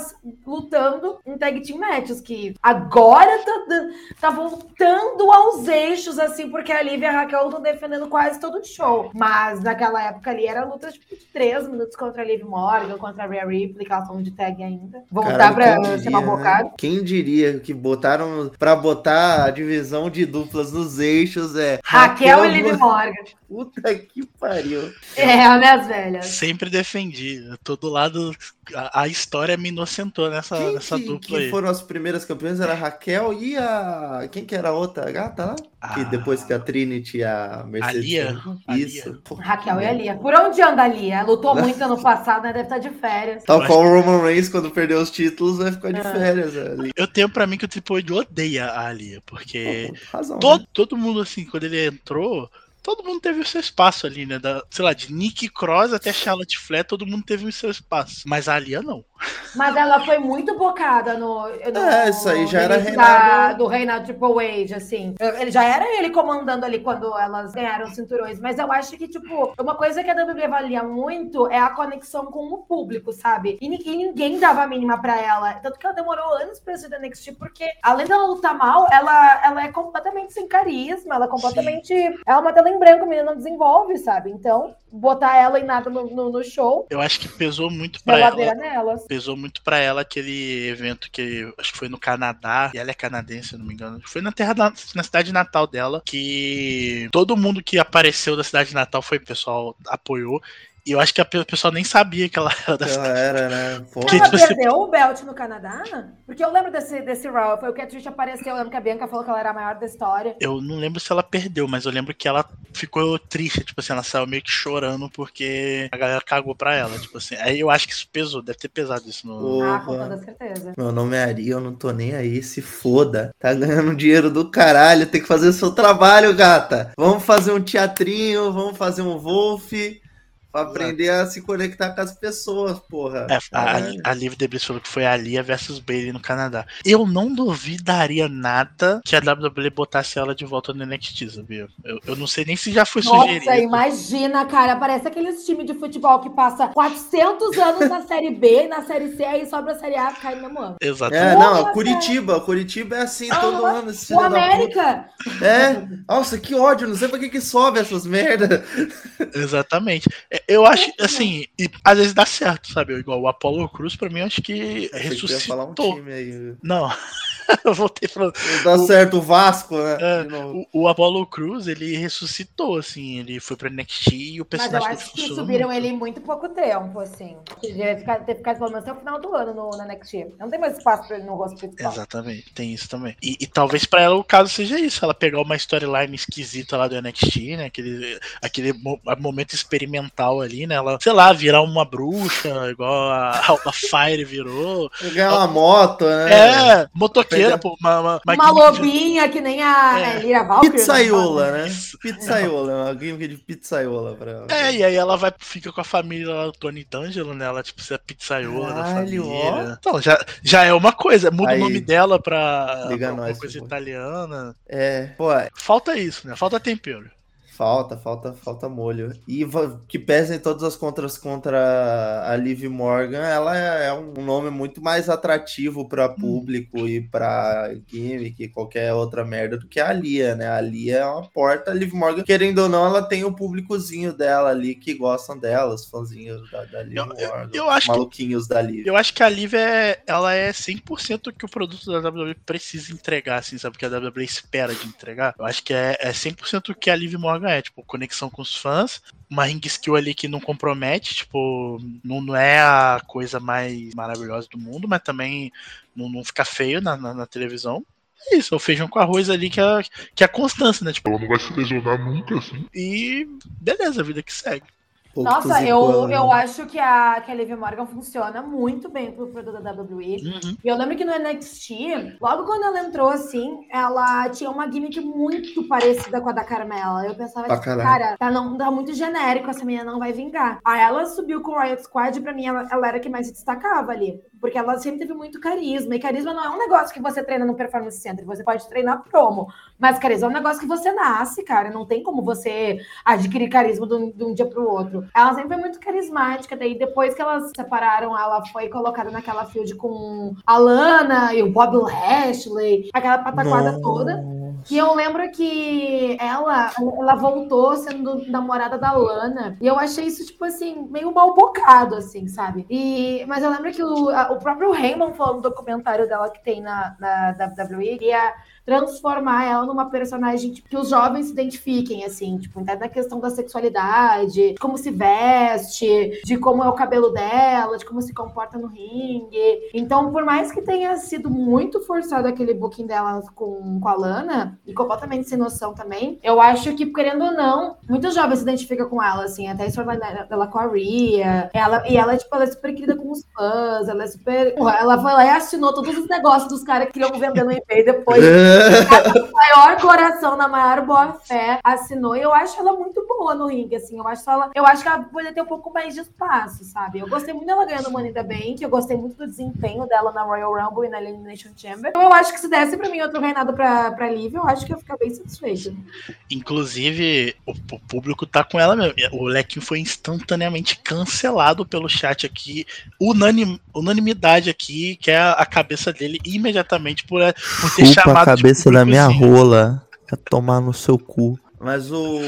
lutando em tag team matches, que agora tá, tá voltando aos eixos, assim, porque a Lívia e a Raquel estão defendendo quase todo o show. Mas naquela época ali era luta tipo, de três minutos contra a Liv Morgan, contra a Rhea Ripley, que elas estão de tag ainda. Voltar Caralho, pra ser uma bocada. né? Quem diria que botaram pra botar a divisão de duplas nos eixos é Raquel e Liv Morgan. Puta que pariu. É, minhas velhas. Sempre defendi. Eu tô do lado. A, a história me inocentou nessa, Quem nessa que, dupla que aí. foram as primeiras campeãs? Era a Raquel e a. Quem que era a outra gata lá? Que Ah, depois que a Trinity e a Mercedes. Lia. foram- A Isso. Lia. Pô, Raquel e a Lia. Por onde anda a Lia? Lutou muito ano passado, né? Deve estar de férias. Tal Eu qual o Roman Reigns, quando perdeu os títulos, vai ficar de Ah. férias ali. Eu tenho pra mim que o Triple odeia a Alia, porque Pô, razão. todo, né? todo mundo, assim, quando ele entrou, todo mundo teve o seu espaço ali, né? Da, sei lá, de Nick Cross até Charlotte Flair, todo mundo teve o seu espaço. Mas a Alia não. Mas ela foi muito bocada no. no É, isso aí já era reinado- da- do reinado Triple H, assim. Ele já era ele comandando ali quando elas ganharam os cinturões. Mas eu acho que, tipo, uma coisa que a WWE valia muito é a conexão com o público, sabe? E, e ninguém dava a mínima pra ela. Tanto que ela demorou anos pra ser da NXT, porque além dela lutar mal, ela, ela é completamente sem carisma, ela é completamente. Ela é uma tela em branco, a menina não desenvolve, sabe? Então, botar ela em nada no, no, no show, Eu acho que pesou muito pra ela. nelas. Pesou muito pra ela aquele evento que acho que foi no Canadá, e ela é canadense, se não me engano. Foi na terra da, na cidade natal dela, que todo mundo que apareceu da cidade natal foi, pessoal apoiou. E eu acho que a pe- o pessoal nem sabia que ela era da Ela era, né? Pô, Que, ela tipo, você- perdeu o belt no Canadá? Porque eu lembro desse, desse Raw. Foi o que a Trish apareceu. Eu lembro que a Bianca falou que ela era a maior da história. Eu não lembro se ela perdeu, mas eu lembro que ela ficou triste, tipo assim, ela saiu meio que chorando porque a galera cagou pra ela, tipo assim. Aí eu acho que isso pesou, deve ter pesado isso no. Ah, com toda certeza. Meu nome é Ari, eu não tô nem aí, se foda. Tá ganhando dinheiro do caralho, tem que fazer seu trabalho, gata. Vamos fazer um teatrinho, vamos fazer um Wolf. Pra aprender a se conectar com as pessoas, porra. É, a, a Liv Debris falou que foi a Lia versus Bailey no Canadá. Eu não duvidaria nada que a WWE botasse ela de volta no NXT, sabia? Eu, eu não sei nem se já foi Nossa, sugerido. imagina, cara. Parece aqueles times de futebol que passa 400 anos na Série B, na Série C, aí sobra a Série A cai no mesmo ano. Exatamente. É, não, Porra, Curitiba. Curitiba é assim todo Ah, ano. esse O América. É, nossa, que ódio, não sei pra que que sobe essas merda. Exatamente. É, Eu acho, assim, e às vezes dá certo, sabe? Igual o Apollo Cruz, pra mim, acho que ia falar um ressuscitou. time aí. Não. eu voltei falando. Dá certo o Vasco, né? É. O, o Apollo Cruz, ele ressuscitou, assim, ele foi pra NXT e o Mas eu personagem acho que subiram muito. ele em muito pouco tempo, assim. Devia ficar- ter ficado pelo menos até o final do ano no, na NXT. Não tem mais espaço pra ele no rosto principal. Exatamente, tem isso também. E, e talvez pra ela o caso seja isso, ela pegar uma storyline esquisita lá do NXT, né? Aquele, aquele mo- momento experimental ali, né? Ela, sei lá, virar uma bruxa, igual a, a Fire virou. Ganhar uma moto, né? É, motoqueira, Pô, uma, uma, Uma, de- lobinha que nem a É. é. Lira Valkyrie. Pizzaiola, né? né? Pizzaiola, uma gimmick de pizzaiola pra ela. É, e aí ela vai, fica com a família lá, Tony D'Angelo, né? Ela, tipo, ser a pizzaiola da família. Então, já, já é uma coisa. Muda Aí, o nome dela pra, liga pra nós, coisa italiana. É, pô, Falta isso, né? Falta tempero. Falta, falta, falta molho. E que pesem todas as contras contra a Liv Morgan, ela é um nome muito mais atrativo para público e para gimmick e qualquer outra merda do que a Lia, né? A Lia é uma porta. A Liv Morgan, querendo ou não, ela tem o públicozinho dela ali que gostam dela, os fãzinhos da, da Liv Eu- eu- Morgan, eu os acho que- maluquinhos da Liv. Eu acho que a Liv é, ela é 100% o que o produto da WWE precisa entregar, assim, sabe? O que a WWE espera de entregar. Eu acho que é, é 100% o que a Liv Morgan é, tipo, conexão com os fãs, uma ring skill ali que não compromete, tipo, não, não é a coisa mais maravilhosa do mundo, mas também não, não fica feio na, na, na televisão. É isso, é o feijão com arroz ali que é, que é a constância, né? Tipo, Ela não vai se lesionar nunca, assim. e beleza, a vida que segue. Nossa, eu, eu acho que a, que a Liv Morgan funciona muito bem pro produto da WWE. Uhum. E eu lembro que no NXT, logo quando ela entrou assim, ela tinha uma gimmick muito parecida com a da Carmela. Eu pensava, tipo, caralho. cara, tá, não, tá muito genérico, essa menina não vai vingar. Aí ela subiu com o Riot Squad e pra mim ela, ela era a que mais se destacava ali. Porque ela sempre teve muito carisma. E carisma não é um negócio que você treina no Performance Center. Você pode treinar promo. Mas carisma é um negócio que você nasce, cara. Não tem como você adquirir carisma de um, de um dia pro outro. Ela sempre foi muito carismática. Daí, depois que elas se separaram, ela foi colocada naquela field com a Lana e o Bob Lashley, aquela pataquada toda. E eu lembro que ela, ela voltou sendo namorada da Lana. E eu achei isso, tipo assim, meio mal bocado, assim, sabe? E, mas eu lembro que o, a- o próprio Raymond falou no documentário dela que tem na, na WWE que ia transformar ela numa personagem tipo, que os jovens se identifiquem, assim, tipo, até na questão da sexualidade, de como se veste, de como é o cabelo dela, de como se comporta no ringue. Então, por mais que tenha sido muito forçado aquele booking dela com, com a Lana, e completamente sem noção também, eu acho que, querendo ou não, muitos jovens se identificam com ela, assim, até storyline dela com a Rhea. Ela, e ela, tipo, ela é super querida com os fãs, ela é super. Ela foi lá e assinou todos os negócios dos caras que queriam vender no eBay depois maior coração, na maior boa fé, assinou. E eu acho ela muito boa no ringue, assim. Eu acho, ela, eu acho que ela poderia ter um pouco mais de espaço, sabe? Eu gostei muito dela ganhando Money the Bank, eu gostei muito do desempenho dela na Royal Rumble e na Elimination Chamber. Então eu acho que se desse pra mim outro reinado pra, pra Liv, eu acho que eu ia ficar bem satisfeita. Inclusive, o, o público tá com ela mesmo. O Lequinho foi instantaneamente cancelado pelo chat aqui. Unanim, unanimidade aqui, que é a, a cabeça dele imediatamente por, por ter chamado cabeça da minha públicozinho. rola. Vai tomar no seu cu. Mas o.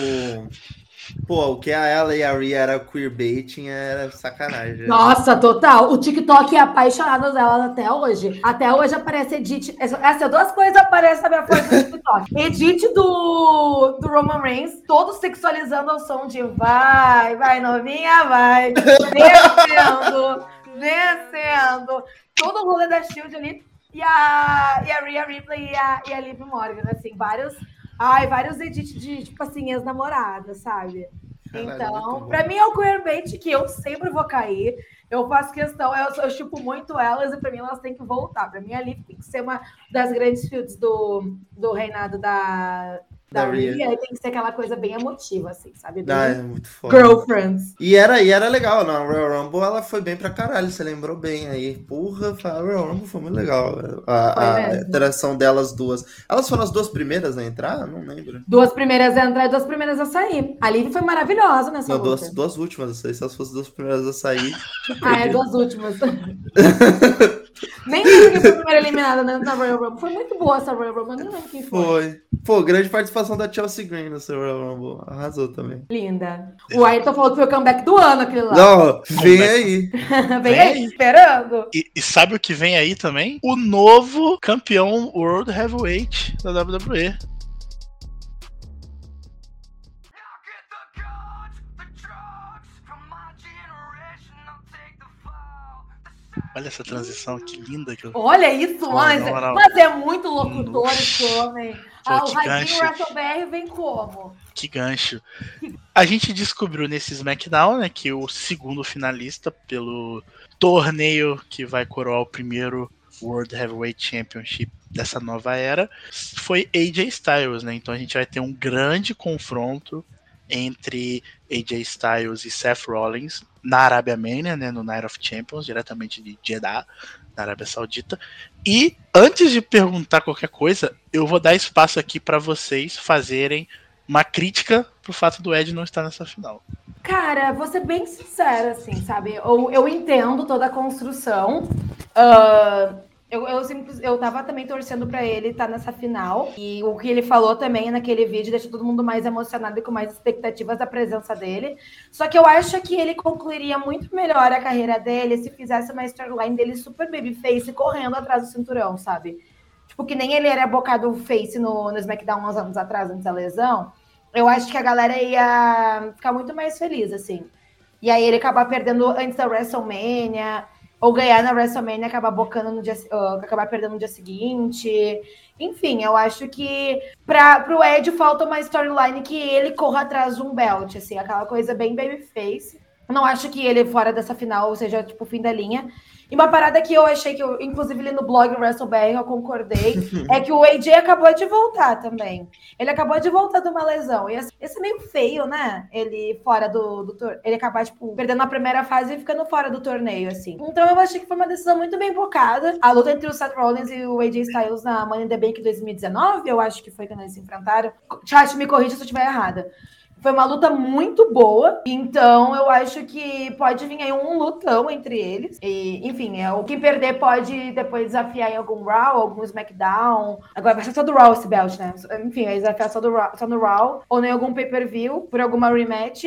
Pô, o que a ela e a Rhea era queerbaiting era sacanagem. Nossa, total. O TikTok é apaixonado dela até hoje. Até hoje aparece Edit. Essas duas coisas aparecem na minha foto do TikTok. Edit do, do Roman Reigns, todos sexualizando ao som de vai, vai, novinha, vai. Descendo, descendo. Todo o rolê da Shield ali. E a, e a Rhea Ripley e a, e a Liv Morgan, assim, vários. Ai, vários edits de, tipo assim, ex-namoradas, sabe? Caralho, muito Então, bom. pra mim é o queerbait que eu sempre vou cair. Eu faço questão, eu, eu chupo muito elas e pra mim elas têm que voltar. Pra mim a Liv tem que ser uma das grandes fields do, do reinado da, da, Da Rhea. Rhea. E tem que ser aquela coisa bem emotiva, assim, sabe? Bem Ah, é muito foda. girlfriends. E era, e era legal, na Royal Rumble ela foi bem pra caralho, você lembrou bem aí. Porra, a Royal Rumble foi muito legal. A, a interação delas duas. Elas foram as duas primeiras a entrar? Não lembro. Duas primeiras a entrar e duas primeiras a sair. A Liv foi maravilhosa nessa Não, luta. duas, duas últimas, não sei se elas fossem duas primeiras a sair. Ah, é duas últimas. Nem lembro quem foi a primeira eliminada na, na Royal Rumble. Foi muito boa essa Royal Rumble, eu não lembro quem foi. Foi. Pô, grande participação da Chelsea Green no seu Royal Rumble. Arrasou também. Linda. O Ayrton falou que foi o comeback do ano, aquele lá. Não, vem aí. Vem aí, esperando. E, e sabe o que vem aí também? O novo campeão World Heavyweight da WWE. Olha essa transição, que linda que eu. Olha isso, Pô, mas, é muito locutor esse homem. Ah, o Radinho gancho. WrestleBR vem como? Que gancho. A gente descobriu nesse SmackDown, né, que o segundo finalista pelo torneio que vai coroar o primeiro World Heavyweight Championship dessa nova era foi AJ Styles, né? Então a gente vai ter um grande confronto entre AJ Styles e Seth Rollins na Arábia Mania, né, no Night of Champions, diretamente de Jeddah, na Arábia Saudita. E antes de perguntar qualquer coisa, eu vou dar espaço aqui para vocês fazerem uma crítica pro fato do Ed não estar nessa final. Cara, vou ser bem sincera, assim, sabe? Eu, eu entendo toda a construção. Uh, eu, eu, eu tava também torcendo para ele estar tá nessa final. E o que ele falou também naquele vídeo deixa todo mundo mais emocionado e com mais expectativas da presença dele. Só que eu acho que ele concluiria muito melhor a carreira dele se fizesse uma storyline dele super babyface correndo atrás do cinturão, sabe? Tipo, que nem ele era bocado face no, no SmackDown uns anos atrás, antes da lesão eu acho que a galera ia ficar muito mais feliz, assim. E aí ele acabar perdendo antes da WrestleMania, ou ganhar na WrestleMania acabar bocando no dia, uh, acabar perdendo no dia seguinte. Enfim, eu acho que para o Ed falta uma storyline que ele corra atrás de um belt, assim, aquela coisa bem babyface. Não acho que ele fora dessa final seja tipo o fim da linha. E uma parada que eu achei que, eu, inclusive, ali no blog WrestleBang, eu concordei, é que o AJ acabou de voltar também. Ele acabou de voltar de uma lesão. E esse é meio feio, né? Ele fora do, do torneio. Ele acabar, tipo, perdendo a primeira fase e ficando fora do torneio, assim. Então eu achei que foi uma decisão muito bem focada. A luta entre o Seth Rollins e o AJ Styles na Money in the Bank 2019, eu acho que foi quando eles se enfrentaram. Chat, me corrija se eu estiver errada. Foi uma luta muito boa, então eu acho que pode vir aí um lutão entre eles. E, enfim, é, o que perder pode depois desafiar em algum Raw, algum SmackDown. Agora vai ser só do Raw esse belt, né? Enfim, vai desafiar só, do Raw, só no Raw ou em algum pay-per-view por alguma rematch.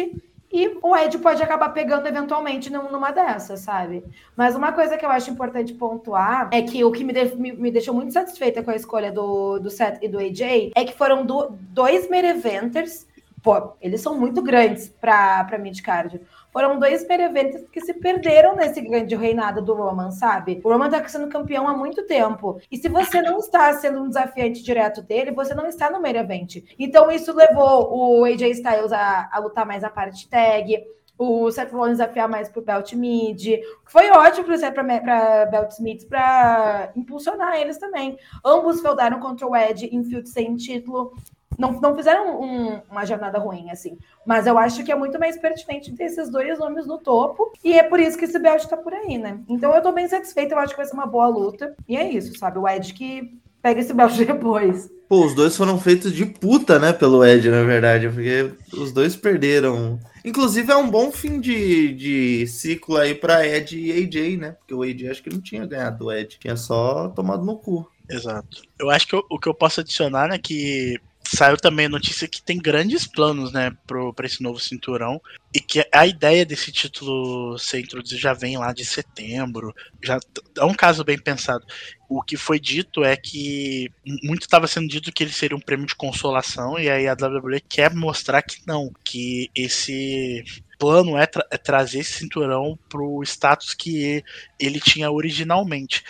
E o Ed pode acabar pegando eventualmente numa dessas, sabe? Mas uma coisa que eu acho importante pontuar é que o que me, de, me, deixou muito satisfeita com a escolha do, do Seth e do AJ é que foram do, dois main eventers pô, eles são muito grandes para midcard. Foram dois eventos que se perderam nesse grande reinado do Roman, sabe? O Roman tá sendo campeão há muito tempo. E se você não está sendo um desafiante direto dele, você não está no main event. Então isso levou o AJ Styles a, a lutar mais a parte tag, o Seth Rollins desafiar mais pro Belt Mid. Foi ótimo para Belt Mid para impulsionar eles também. Ambos feldaram contra o Ed em field sem título não, não fizeram um, uma jornada ruim, assim. Mas eu acho que é muito mais pertinente ter esses dois nomes no topo. E é por isso que esse belt tá por aí, né? Então eu tô bem satisfeita, eu acho que vai ser uma boa luta. E é isso, sabe? O Ed que pega esse belt depois. Pô, os dois foram feitos de puta, né, pelo Ed, na verdade, porque os dois perderam. Inclusive é um bom fim de, de ciclo aí pra Ed e AJ, né? Porque o AJ acho que não tinha ganhado o Ed, tinha só tomado no cu. Exato. Eu acho que eu, o que eu posso adicionar, né, que saiu também a notícia que tem grandes planos, né, para esse novo cinturão e que a ideia desse título ser introduzido já vem lá de setembro, já é um caso bem pensado. O que foi dito é que muito estava sendo dito que ele seria um prêmio de consolação e aí a WWE quer mostrar que não, que esse plano é, tra é trazer esse cinturão pro status que ele tinha originalmente.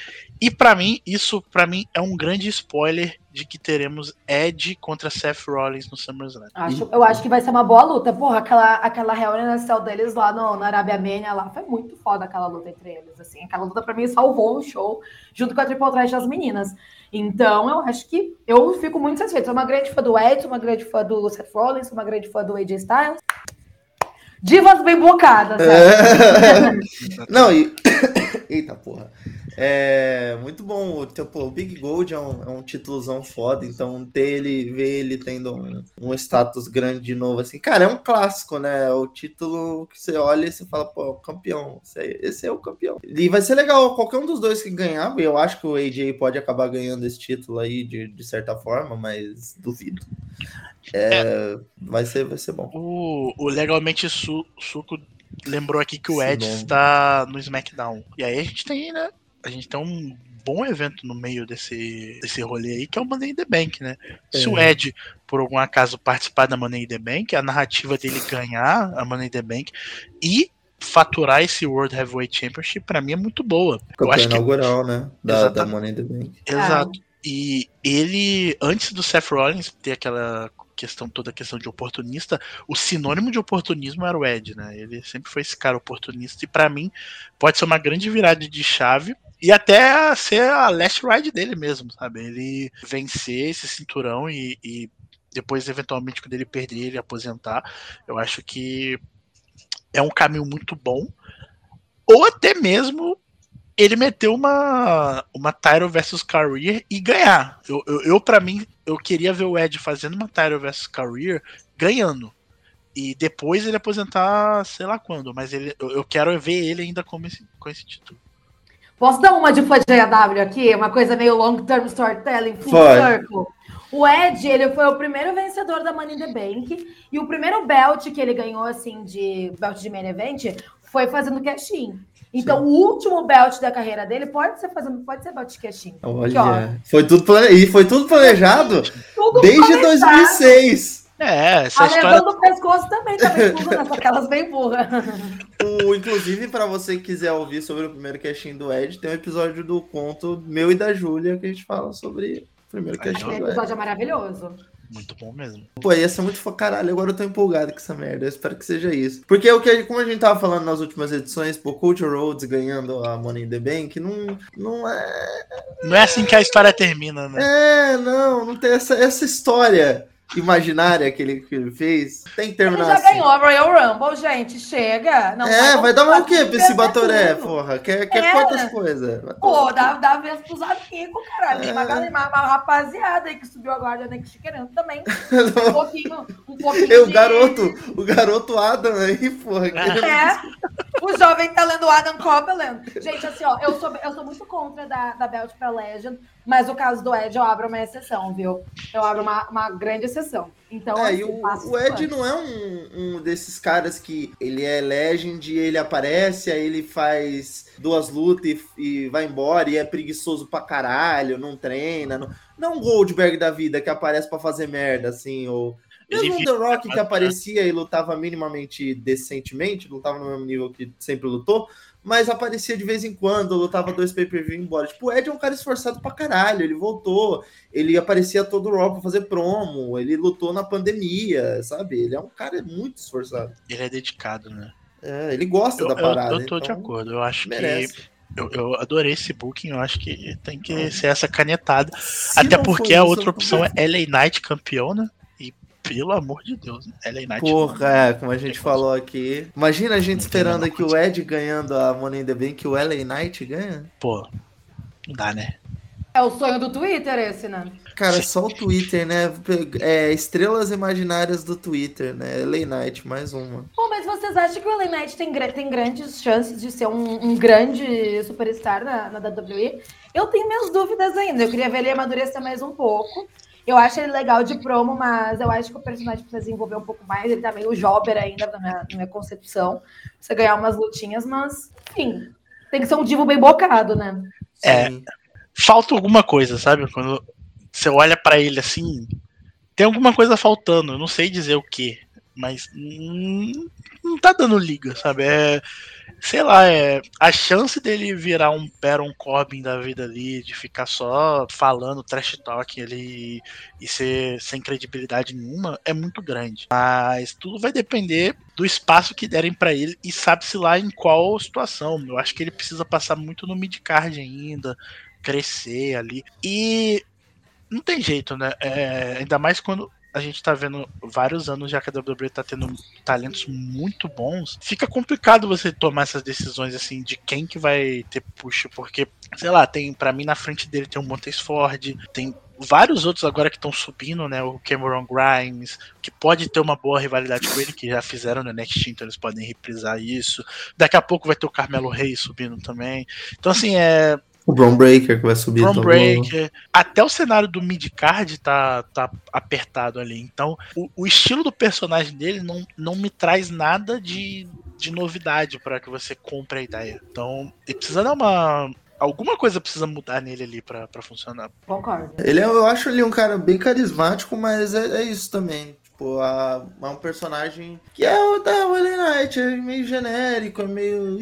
E para mim, isso para mim é um grande spoiler de que teremos Ed contra Seth Rollins no SummerSlam. Acho, eu acho que vai ser uma boa luta. Porra, aquela, aquela reunião deles lá no, na Arábia Mania lá foi muito foda aquela luta entre eles. Assim, aquela luta para mim salvou o show junto com a Triple Threat das meninas. Então, eu acho que eu fico muito satisfeito. Sou uma grande fã do Ed, sou uma grande fã do Seth Rollins, sou uma grande fã do AJ Styles. Divas bem bocadas. É... Não, e. Eita porra. É muito bom. O, pô, o Big Gold é um, é um títulozão foda, então ter ele, ver ele tendo um, um status grande de novo, assim, cara, é um clássico, né? O título que você olha e você fala, pô, campeão, esse é, esse é o campeão. E vai ser legal, qualquer um dos dois que ganhar, eu acho que o AJ pode acabar ganhando esse título aí de, de certa forma, mas duvido. É, é. Vai, ser, vai ser bom. O, o Legalmente Su, Suco lembrou aqui que o Ed está no SmackDown. E aí a gente tem, né? A gente tem um bom evento no meio desse, desse rolê aí, que é o Money in the Bank, né? É. Se o Ed, por algum acaso, participar da Money in the Bank, a narrativa dele ganhar a Money in the Bank e faturar esse World Heavyweight Championship, para mim, é muito boa. Campeão eu acho inaugural, que... né? Da, da Money in the Bank. Exato. E ele, antes do Seth Rollins ter aquela questão, toda a questão de oportunista, o sinônimo de oportunismo era o Ed, né? Ele sempre foi esse cara oportunista e para mim pode ser uma grande virada de chave e até ser a last ride dele mesmo, sabe? Ele vencer esse cinturão e, e depois, eventualmente, quando ele perder, ele aposentar. Eu acho que é um caminho muito bom. Ou até mesmo ele meteu uma, uma title versus career e ganhar. Eu, eu, eu para mim, eu queria ver o Ed fazendo uma title versus career ganhando. E depois ele aposentar, sei lá quando, mas ele, eu, eu quero ver ele ainda com esse, com esse título. Posso dar uma de fã de AW aqui? Uma coisa meio long-term storytelling, full Pode. circle. O Ed, ele foi o primeiro vencedor da Money in the Bank. E o primeiro belt que ele ganhou, assim, de belt de main event, foi fazendo cash-in. Então, o último belt da carreira dele pode ser fazendo, pode ser belt de cash-in. Aqui, ó. Olha, foi tudo plane... e foi tudo planejado Tudo desde planejado. 2006. É, essa A história. do pescoço também tá bem burra, só que elas bem burra. O, inclusive, para você que quiser ouvir sobre o primeiro casting do Ed, tem um episódio do conto meu e da Júlia que a gente fala sobre o primeiro casting do Ed. episódio é maravilhoso. Muito bom mesmo. Pô, ia ser muito caralho, agora eu tô empolgado com essa merda. Eu espero que seja isso. Porque o que, como a gente tava falando nas últimas edições, pô, Culture Roads ganhando a Money in the Bank, não, não é. Não é assim que a história termina, né? É, não, não tem essa, essa história imaginária que ele, que ele fez. Tem que Ele terminar já assim. ganhou a Royal Rumble, gente. Chega. Não é, vai dar mais o quê pra esse perder Batoré, tudo. porra? Quer, quer É. quantas coisas? Pô, dá, dá vez pros amigos, caralho. Tem uma, É. galera, uma, uma rapaziada aí que subiu agora, né? Que querendo também. Um pouquinho, um pouquinho E o de- garoto, o garoto Adam aí, porra. que- É. O jovem talento Adam Copeland. Gente, assim, ó, eu sou, eu sou muito contra da, da Belt pra Legend, mas o caso do Ed eu abro uma exceção, viu? Eu abro uma, uma grande exceção. Então, É, assim, o, o Ed não é um, um desses caras que ele é legend, ele aparece, aí ele faz duas lutas e, e vai embora e é preguiçoso pra caralho, não treina. Não, não é um Goldberg da vida que aparece pra fazer merda, assim, ou. Mesmo o The Rock que aparecia e lutava minimamente decentemente, lutava no mesmo nível que sempre lutou, mas aparecia de vez em quando, lutava dois pay-per-view embora. Tipo, o Ed é um cara esforçado pra caralho, ele voltou, ele aparecia todo o Raw pra fazer promo, ele lutou na pandemia, sabe? Ele é um cara muito esforçado. Ele é dedicado, né? É, ele gosta Eu, da eu- parada. eu tô de então acordo. Eu acho Merece. que. Eu, eu adorei esse booking, eu acho que tem que ser essa canetada. Se Até porque for a isso, outra eu- opção é LA Knight campeão, né? E pelo amor de Deus, né? LA Knight. Porra, é, como a gente falou aqui. Imagina a gente Não esperando aqui o Ed ganhando a Money in the Bank, que o LA Knight ganha. Pô, não dá, né? É o sonho do Twitter esse, né? Cara, só o Twitter, né? É, estrelas imaginárias do Twitter, né? LA Knight, mais uma. Pô, mas vocês acham que o LA Knight tem, tem grandes chances de ser um, um grande superstar na, na WWE? Eu tenho minhas dúvidas ainda. Eu queria ver ele amadurecer mais um pouco. Eu acho ele legal de promo, mas eu acho que o personagem precisa desenvolver um pouco mais. Ele tá meio jobber ainda na minha, na minha concepção. Você ganhar umas lutinhas, mas, enfim, tem que ser um divo bem bocado, né? É. Falta alguma coisa, sabe? Quando você olha pra ele assim, tem alguma coisa faltando. Eu não sei dizer o que, mas hum, não tá dando liga, sabe? É, sei lá, é a chance dele virar um Baron Corbin da vida ali, de ficar só falando trash talk ali e ser sem credibilidade nenhuma, é muito grande. Mas tudo vai depender do espaço que derem pra ele e sabe-se lá em qual situação. Eu acho que ele precisa passar muito no mid-card ainda, crescer ali. E não tem jeito, né? É, ainda mais quando a gente tá vendo vários anos já que a WWE tá tendo talentos muito bons, fica complicado você tomar essas decisões assim de quem que vai ter push, porque, sei lá, tem para mim na frente dele tem o Montes Ford, tem vários outros agora que estão subindo, né? O Cameron Grimes, que pode ter uma boa rivalidade com ele, que já fizeram no NXT, então eles podem reprisar isso. Daqui a pouco vai ter o Carmelo Reis subindo também. Então, assim, é, O Braun Breaker que vai subir todo Breaker. Até o cenário do mid-card tá, tá apertado ali. Então, o, o estilo do personagem dele não, não me traz nada de, de novidade para que você compre a ideia. Então, ele precisa dar uma. Alguma coisa precisa mudar nele ali pra pra funcionar. Concordo. Ele é, eu acho ele um cara bem carismático, mas é, é isso também. Tipo, a- é um personagem que é o da Wally Knight, é meio genérico, é meio.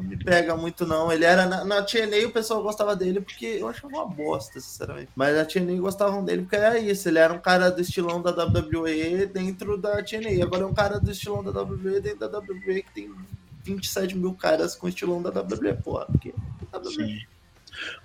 Não me, pega muito, não. Ele era. Na, na TNA o pessoal gostava dele porque eu achava uma bosta, sinceramente. Mas na TNA gostavam dele porque era isso. Ele era um cara do estilão da WWE dentro da TNA. Agora é um cara do estilão da WWE dentro da WWE que tem 27 mil caras com estilão da WWE, porra. Porque WWE. Sim.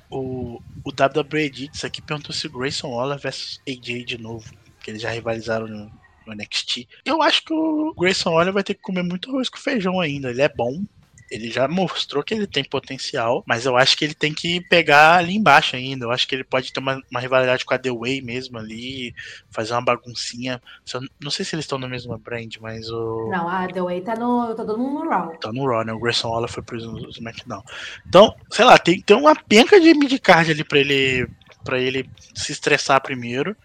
O, o WWE Edits aqui perguntou se Grayson Waller versus AJ de novo. Que eles já rivalizaram no, no NXT. Eu acho que o Grayson Waller vai ter que comer muito arroz com feijão ainda. Ele é bom. Ele já mostrou que ele tem potencial, mas eu acho que ele tem que pegar ali embaixo ainda. Eu acho que ele pode ter uma, uma rivalidade com a The Way mesmo ali, fazer uma baguncinha. Só- Não sei se eles estão no mesmo brand, mas o. Não, a The Way tá no. Tá todo mundo no Raw. Tá no Raw, né? O Grayson Waller foi pro SmackDown. Então, sei lá, tem, tem uma penca de midcard ali pra ele, pra ele se estressar primeiro,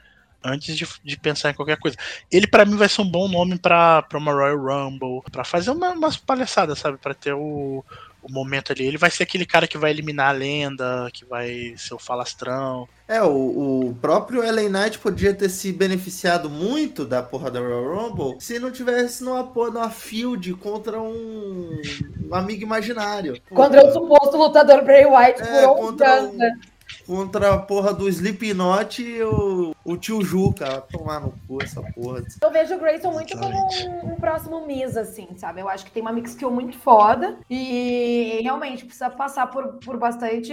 antes de, de pensar em qualquer coisa. Ele, pra mim, vai ser um bom nome pra, pra uma Royal Rumble, pra fazer uma, umas palhaçadas, sabe? Pra ter o, o momento ali. Ele vai ser aquele cara que vai eliminar a lenda, que vai ser o falastrão. É, o, o próprio LA Knight podia ter se beneficiado muito da porra da Royal Rumble se não tivesse numa numa field contra um, um amigo imaginário. Contra o suposto lutador Bray White É, por 11 contra anos, o- né? Contra a porra do Slipknot e o, o tio Juca. Vai Tomar no cu essa porra. Eu vejo o Grayson muito como um, um próximo Miz, assim, sabe? Eu acho que tem uma mix skill muito foda e realmente precisa passar por, por bastante.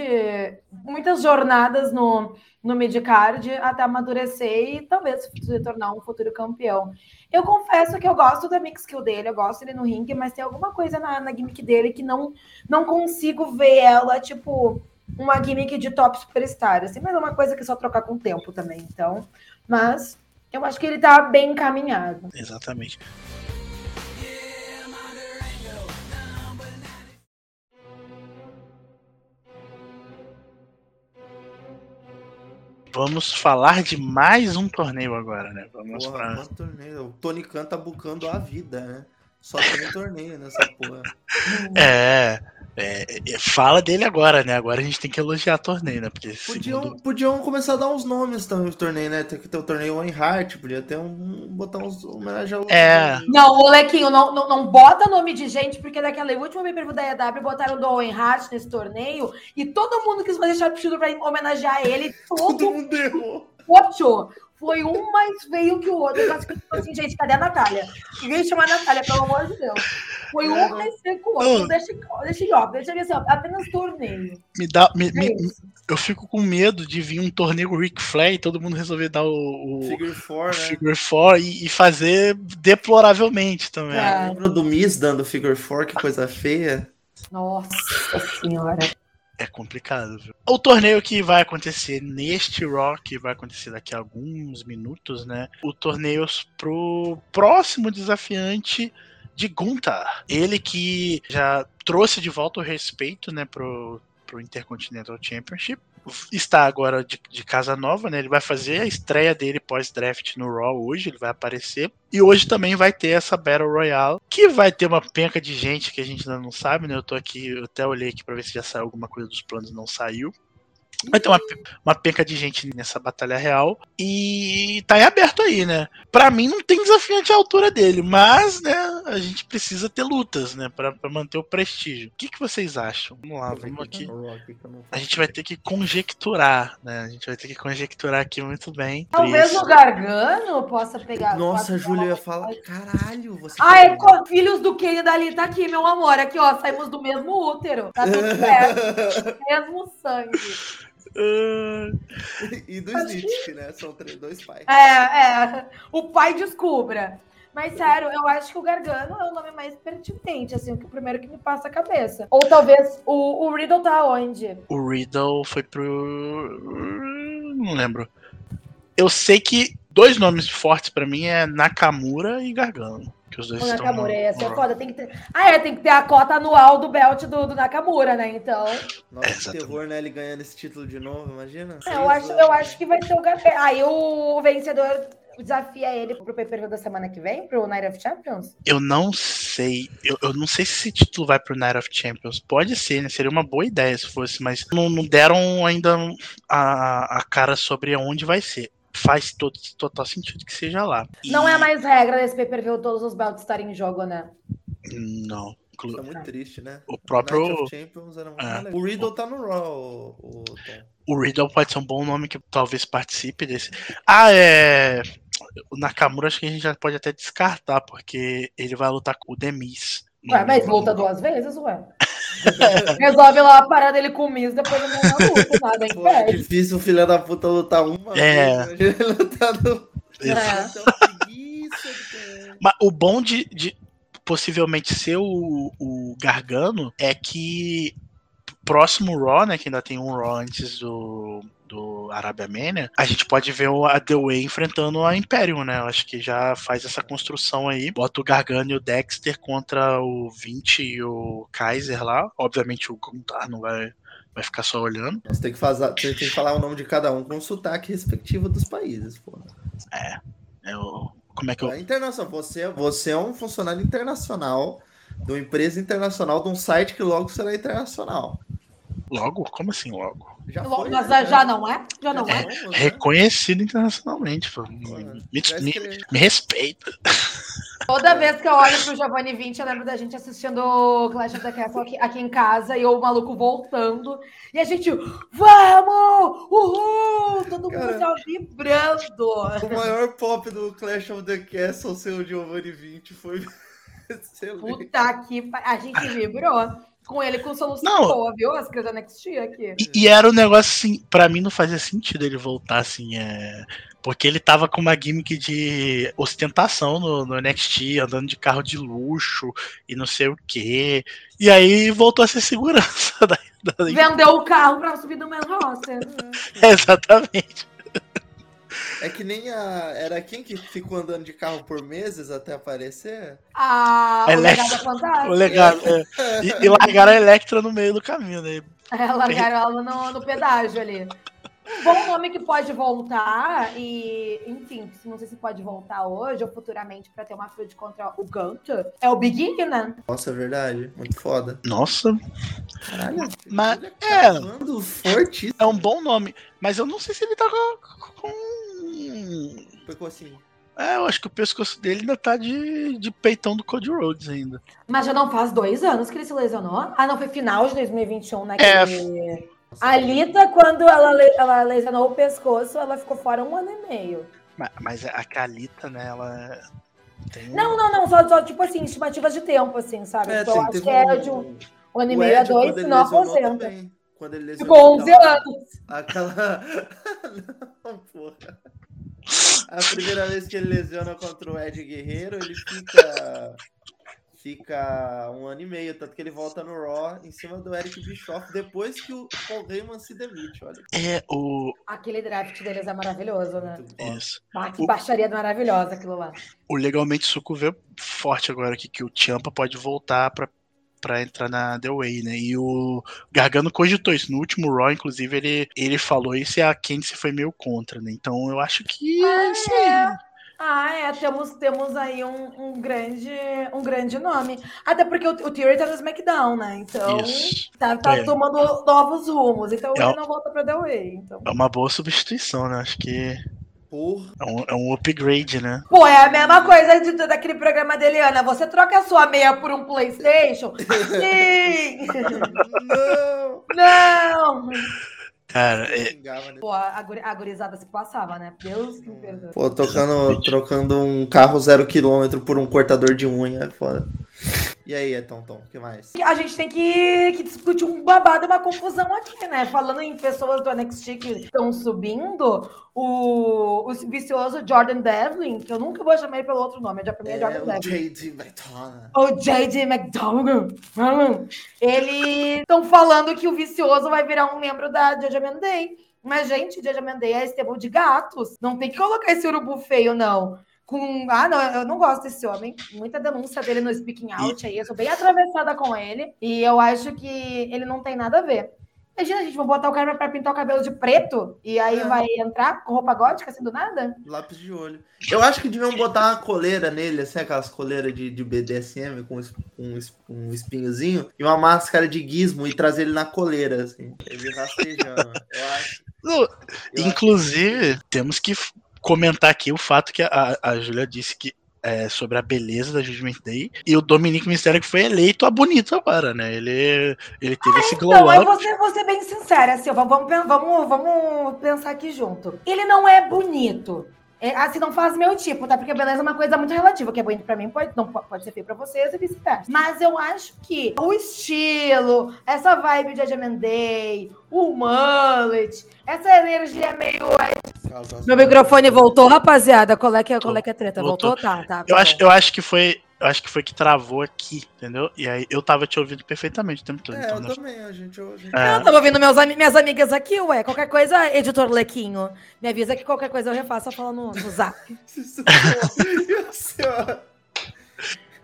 muitas jornadas no, no midcard até amadurecer e talvez se tornar um futuro campeão. Eu confesso que eu gosto da mix skill dele, eu gosto dele no ringue, mas tem alguma coisa na, na gimmick dele que não, não consigo ver ela, tipo, uma gimmick de top superstar, assim, mas é uma coisa que é só trocar com o tempo também, então. Mas eu acho que ele tá bem encaminhado. Exatamente. Vamos falar de mais um torneio agora, né? Vamos Porra, pra. quanto torneio. O Tony Khan tá bucando a vida, né? Só tem torneio nessa porra. É, é, é, fala dele agora, né? Agora a gente tem que elogiar torneio, né? Porque Podiam, segundo... podiam começar a dar uns nomes também pro torneio, né? Tem que ter o torneio One Heart, podia ter um. botar uns homenagem ao. É. Não, molequinho, não, não, não bota nome de gente, porque daquela última pay da EW botaram o Owen Hart nesse torneio e todo mundo quis fazer sharpshooter pra homenagear ele. Todo Todo mundo errou. Ocho. Foi um mais feio que o outro. Eu acho que tipo assim, gente, cadê a Natália? Ninguém chama a Natália, pelo amor de Deus. Foi um mais feio que o outro. Não. Deixa, deixa em off, deixa assim, ó, apenas torneio. me dá, me- É me- eu fico com medo de vir um torneio Ric Flair e todo mundo resolver dar o, o Figure 4, né? Figure 4 e, e fazer deploravelmente também. É. Lembra do Miz dando Figure 4, que coisa feia. Nossa senhora. É complicado, viu? O torneio que vai acontecer neste que vai acontecer daqui a alguns minutos, né? O torneio pro próximo desafiante de Gunther. Ele que já trouxe de volta o respeito, né, pro, pro Intercontinental Championship. Está agora de, de casa nova, né? Ele vai fazer a estreia dele pós-draft no Raw hoje, ele vai aparecer. E hoje também vai ter essa Battle Royale, que vai ter uma penca de gente que a gente ainda não sabe, né? Eu tô aqui, eu até olhei aqui pra ver se já saiu alguma coisa dos planos, não saiu. Vai ter uma, uma penca de gente nessa batalha real. E tá em aberto aí, né? Pra mim não tem desafiante à altura dele, mas, né, a gente precisa ter lutas, né? Pra, pra manter o prestígio. O que, que vocês acham? Vamos lá, vamos aqui. A gente vai ter que conjecturar, né? A gente vai ter que conjecturar aqui muito bem. Talvez Isso. o Gargano possa pegar. Nossa, Júlia, eu ia falar- falar, caralho, você. Ah, é co- filhos do Kenny dali tá aqui, meu amor. Aqui, ó, saímos do mesmo útero. Tá tudo certo. mesmo sangue. E do Snitch, né? São três, dois pais. É, é. O pai descubra. Mas, sério, eu acho que o Gargano é o nome mais pertinente, assim, o que o primeiro que me passa a cabeça. Ou talvez o, o Riddle tá onde? o Riddle foi pro. Não lembro. Eu sei que dois nomes fortes pra mim é Nakamura e Gargano. Que os dois O estão Nakamura, no- essa é foda. Tem que ter... Ah, é, tem que ter a cota anual do belt do, do Nakamura, né? Então. Nossa, que terror, né? Ele ganhando esse título de novo, imagina. É, eu, acho, eu acho que vai ser o Gargano. Aí o vencedor desafia ele pro pay-per-view da semana que vem, pro Night of Champions? Eu não sei. Eu, eu não sei se esse título vai pro Night of Champions. Pode ser, né? Seria uma boa ideia se fosse, mas não, não deram ainda a, a cara sobre onde vai ser. Faz todo, total sentido que seja lá. E- Não é mais regra desse pay-per-view todos os belts estarem em jogo, né? Não. Tá muito triste, né? O próprio- É. O Riddle tá no Raw, o, o. O Riddle pode ser um bom nome que talvez participe desse. Ah, é. O Nakamura acho que a gente já pode até descartar, porque ele vai lutar com o Demis. Ué, mas luta duas vezes, ué. Resolve lá a parada dele com o Miz, depois não na luta, nada Pô, é difícil o filho da puta lutar uma É. vez. Ele lutar no... É. Ter- Mas o bom de, de- possivelmente ser o, o Gargano é que próximo Raw, né, que ainda tem um Raw antes do, do Arabia Mania, a gente pode ver o- a The Way enfrentando a Imperium, né? Eu acho que já faz essa construção aí. Bota o Gargano e o Dexter contra o 20 e o Kaiser lá. Obviamente o Guntar não vai, vai ficar só olhando. Você tem que, fazer, tem que falar o nome de cada um com o sotaque respectivo dos países, pô. É o, como é que eu. É internacional. Você, você é um funcionário internacional de uma empresa internacional de um site que logo será internacional. Logo? Como assim logo? Já foi, Mas né? já não é? Já não é? Vamos, né? Reconhecido internacionalmente, pô. Me, me- me- respeita. Toda vez que eu olho pro Giovanni 20, eu lembro da gente assistindo o Clash of the Castle aqui, aqui em casa e o maluco voltando. E a gente, vamos! Uhul! Todo mundo Cara. já vibrando. O maior pop do Clash of the Castle, seu Giovanni 20, foi excelente. Puta que A gente vibrou com ele com solução Não. boa, viu? As crianças da NXT aqui. E, e era um negócio assim, pra mim não fazia sentido ele voltar assim, é. Porque ele tava com uma gimmick de ostentação no, no NXT, andando de carro de luxo e não sei o quê. E aí voltou a ser segurança da. da- Vendeu o carro pra subir do main roster. Exatamente. É que nem a. Era quem que ficou andando de carro por meses até aparecer? Ah, o Electra. legado é fantástico. O legal. é. E, e largaram a Electra no meio do caminho, né? É, largaram ela no, no pedágio ali. Um bom nome que pode voltar, e, enfim, se não sei se pode voltar hoje ou futuramente pra ter uma field contra o Gunter, é o Big E, né? Nossa, é verdade. Muito foda. Nossa, Caralho. Mas- ele é. fortíssimo. é um bom nome. Mas eu não sei se ele tá com. com- Ficou assim. É, eu acho que o pescoço dele ainda tá de, de peitão do Cody Rhodes ainda. Mas já não faz dois anos que ele se lesionou. Ah, não, foi final de 2021, né? É. A Lita, quando ela, ela lesionou o pescoço, ela ficou fora um ano e meio. Mas, mas a Calita, né, ela. Tem Não, não, não, só, só tipo assim, estimativas de tempo, assim, sabe? É, eu tem, acho que é um- de um, um ano e meio a dois, se não aposenta. também. Quando ele lesionou. Ficou 11 aquela- anos. Aquela. Não, porra. A primeira vez que ele lesiona contra o Ed Guerreiro, ele fica. Fica um ano e meio, tanto que ele volta no Raw em cima do Eric Bischoff depois que o Paul Heyman se demite, olha. É, o. Aquele draft deles é maravilhoso, né? Isso. Ah, que O- baixaria maravilhosa aquilo lá. O Legalmente Suco veio forte agora aqui, que o Champa pode voltar pra, pra entrar na The Way, né? E o Gargano cogitou isso. No último Raw, inclusive, ele, ele falou isso e a Candice foi meio contra, né? Então eu acho que é isso aí. Ah, é, temos, temos aí um, um grande, um grande nome. Até porque o, o Theory tá no SmackDown, né? Então, Isso. tá, tá É. tomando novos rumos. Então, É ele não volta pra The Way. Então. É uma boa substituição, né? Acho que Porra. é um, é um upgrade, né? Pô, é a mesma coisa de, daquele programa dele, Ana. Você troca a sua meia por um PlayStation? Sim! Não! não! Cara, é, né? Pô, a, guri- a gurizada se passava, né? Deus que me perdoe. Pô, tocando, trocando um carro zero quilômetro por um cortador de unha, é foda. E aí, Eton Tom, o que mais? A gente tem que, que discutir um babado, uma confusão aqui, né? Falando em pessoas do NXT que estão subindo, o, o vicioso Jordan Devlin, que eu nunca vou chamar ele pelo outro nome, já pra mim é, É, Jordan o Devlin. JD McDonough. O J.D. McDonald. Eles estão falando que o vicioso vai virar um membro da Judgment Day. Mas, gente, Judgment Day é estebão de gatos. Não tem que colocar esse urubu feio, não. Com... Ah, não, eu não gosto desse homem. Muita denúncia dele no Speaking Out aí. Eu sou bem atravessada com ele. E eu acho que ele não tem nada a ver. Imagina, gente, vou botar o cara pra pintar o cabelo de preto e aí É. vai entrar com roupa gótica, assim, do nada? Lápis de olho. Eu acho que deviam botar uma coleira nele, assim, aquelas coleiras de, de BDSM com um, um espinhozinho e uma máscara de gizmo e trazer ele na coleira, assim. Ele rastejando. Eu acho. eu inclusive, temos que f- comentar aqui o fato que a, a Julia disse que é, sobre a beleza da Judgment Day e o Dominique Mysterio que foi eleito a bonito agora, né? Ele, ele teve esse glow Então, eu up. vou ser, vou ser bem sincera, Silva. Vamos, pen- vamos, vamos pensar aqui junto. Ele não é bonito. É, assim, não faz meu tipo, tá? Porque beleza é uma coisa muito relativa. O que é bonito pra mim pode, não, po- pode ser feio pra vocês e vice-versa. Mas eu acho que o estilo, essa vibe de Day, o mullet, essa energia meio... Meu microfone voltou, rapaziada? Qual é que é, qual é, que é a treta? Voltou. Voltou? Tá, tá. Eu tá acho, bom. eu acho que foi acho que foi que travou aqui, entendeu? E aí eu tava te ouvindo perfeitamente o tempo todo. É, então, eu né? também, a gente. A gente... É. Eu tava ouvindo meus, minhas amigas aqui, ué. Qualquer coisa, editor Lequinho. Me avisa que qualquer coisa eu refaço falando no zap. Isso é é-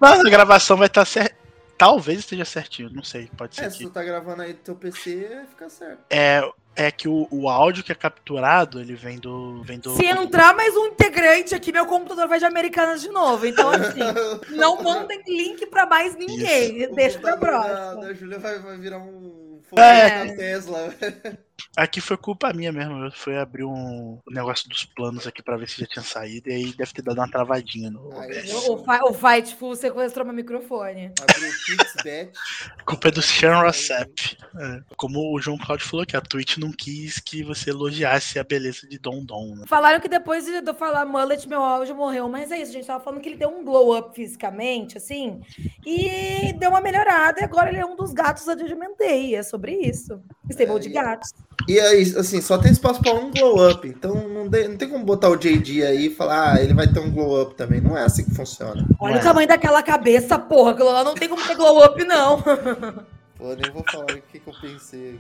Mas a gravação vai estar certa. Talvez esteja certinho, não sei, pode ser É, se que. tu tá gravando aí do teu PC, fica certo. É, é que o, o áudio que é capturado, ele vem do. Vem do Se entrar mais um integrante aqui, meu computador vai de Americanas de novo. Então, assim, não mandem link pra mais ninguém. O Deixa pra próxima. da Júlia vai, vai virar um É. da Tesla. Aqui foi culpa minha mesmo. Eu fui abrir um o negócio dos planos aqui pra ver se já tinha saído. E aí deve ter dado uma travadinha no. O, o Fightful sequestrou meu microfone. Abriu o Pixbet. A culpa é do Sean Rossap. É. Como o João Claudio falou que a Twitch não quis que você elogiasse a beleza de Dom Dom. Né? Falaram que depois de eu falar mullet, meu áudio morreu. Mas é isso, a gente tava falando que ele deu um glow up fisicamente, assim. E deu uma melhorada. E agora ele é um dos gatos da Mendei. É sobre isso. Stable de É, e- gatos. E aí, assim, só tem espaço pra um glow up. Então não, de- não tem como botar o JD aí e falar, ah, ele vai ter um glow up também. Não é assim que funciona. Olha Ué. o tamanho daquela cabeça, porra. Não tem como ter glow up, não. Pô, nem vou falar o que, que eu pensei.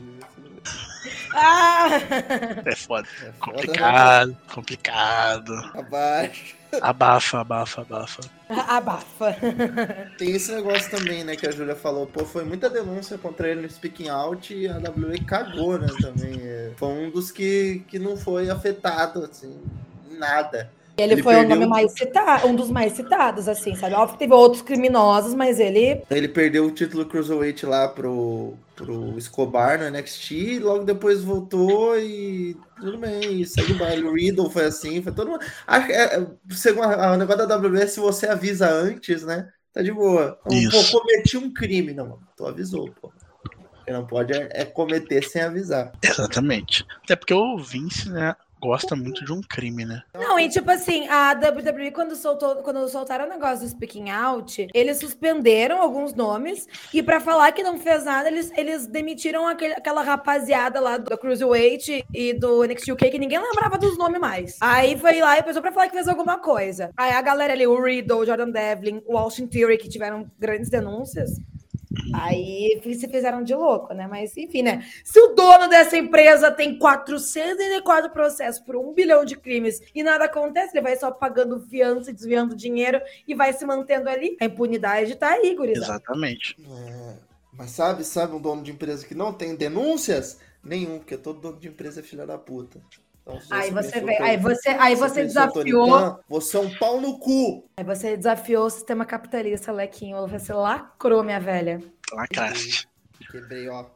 ah! É foda. É foda, Complicado, complicado. né? Abaixo. Abafa, abafa, abafa. Abafa. Tem esse negócio também, né, que a Júlia falou. Pô, foi muita denúncia contra ele no Speaking Out e a WWE cagou, né, também. É, foi um dos que, que não foi afetado, assim, em nada. Ele, Ele foi o perdeu- nome mais citado, um dos mais citados, assim, sabe? Óbvio que teve outros criminosos, mas ele. Ele perdeu o título Cruiserweight lá pro, pro Escobar no NXT, e logo depois voltou e tudo bem, segue o baile. O Riddle foi assim, foi todo mundo. Acho que é, é, segundo a- o negócio da WWE, se você avisa antes, né? Tá de boa. Então. Pô, cometi um crime. Não, mano, tu avisou, pô. Você não pode é, é cometer sem avisar. Exatamente. Até porque o Vince, né, gosta muito de um crime, né? Não, e tipo assim, a WWE, quando, soltou, quando soltaram o negócio do Speaking Out, eles suspenderam alguns nomes, e pra falar que não fez nada, eles, eles demitiram aquele- aquela rapaziada lá do Cruiserweight e do NXT UK, que ninguém lembrava dos nomes mais. Aí foi lá e pessoal pra falar que fez alguma coisa. Aí a galera ali, o Riddle, o Jordan Devlin, o Austin Theory, que tiveram grandes denúncias, Aí se fizeram de louco, né? Mas enfim, né? Se o dono dessa empresa tem 404 processos por um bilhão de crimes e nada acontece, ele vai só pagando fiança e desviando dinheiro e vai se mantendo ali. A impunidade tá aí, gurizada. Exatamente. É, mas sabe, sabe um dono de empresa que não tem denúncias? Nenhum, porque todo dono de empresa é filha da puta. Então, Aí você vê, aí você, aí você tô desafiou, Você é um pau no cu. aí você desafiou o sistema capitalista, Lequinho. Você lacrou, minha velha. Lacraste. Quebrei, ó.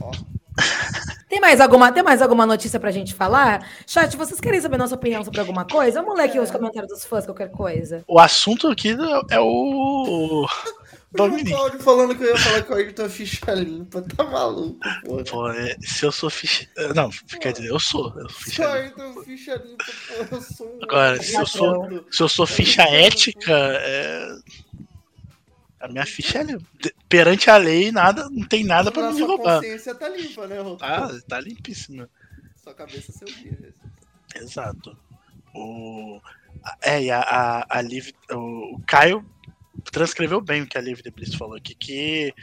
Ó. Tem mais alguma, tem mais alguma notícia pra gente falar? Chat, vocês querem saber nossa opinião sobre alguma coisa? Vamos ler aqui os comentários dos fãs, qualquer coisa. O assunto aqui é o. O Dominique. Cláudio falando que eu ia falar que o Ayrton ficha limpa. Tá maluco, pô. Pô, é, se eu sou ficha. Não, quer dizer, eu sou. Eu sou Se ficha o limpa. Ayrton ficha limpa, pô, eu sou um. Agora, se eu sou- Se eu sou ficha ética, é. A minha ficha é limpa. Perante a lei, nada, não tem nada pra Na me roubar. consciência tá limpa, né, Rô? Tá, tá limpíssima. Sua cabeça é seu dia. Exato. O. É, e a, a, a Liv, o, o Caio transcreveu bem o que a Liv Debris falou aqui, que,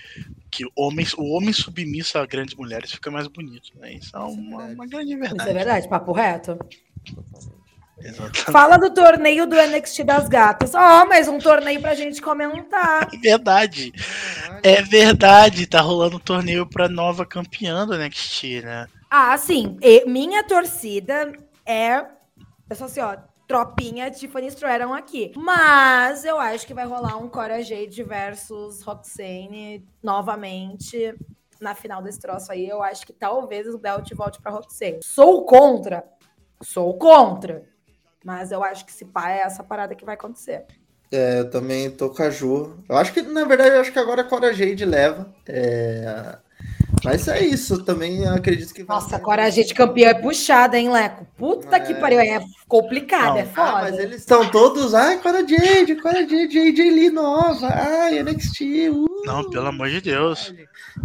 que homens, o homem submisso a grandes mulheres fica mais bonito, né? Isso é uma, uma grande Isso é verdade. verdade, papo reto. Exatamente. Fala do torneio do NXT das gatas. Ó, mais um torneio pra gente comentar. É verdade. É verdade, tá rolando um torneio pra nova campeã do NXT, né? Ah, sim. E minha torcida é. É só assim, ó. Tropinha Tiffany Stratton aqui. Mas eu acho que vai rolar um Cora Jade versus Roxane novamente na final desse troço aí. Eu acho que talvez o Belt volte pra Roxane. Sou contra. Sou contra. Mas eu acho que se pá é essa parada que vai acontecer. É, eu também tô com a Ju. Eu acho que, na verdade, eu acho que agora a Cora Jade leva. É... Mas é isso, também acredito que vai Nossa, ser- Cora Jade campeã é puxada, hein, Leco? Puta que É. pariu. É complicado, Não. é foda. Ah, mas eles estão todos. Ai, Cora Jade, Cora Jade, JJ Lee nova. Ai, NXT. Uh. Não, pelo amor de Deus.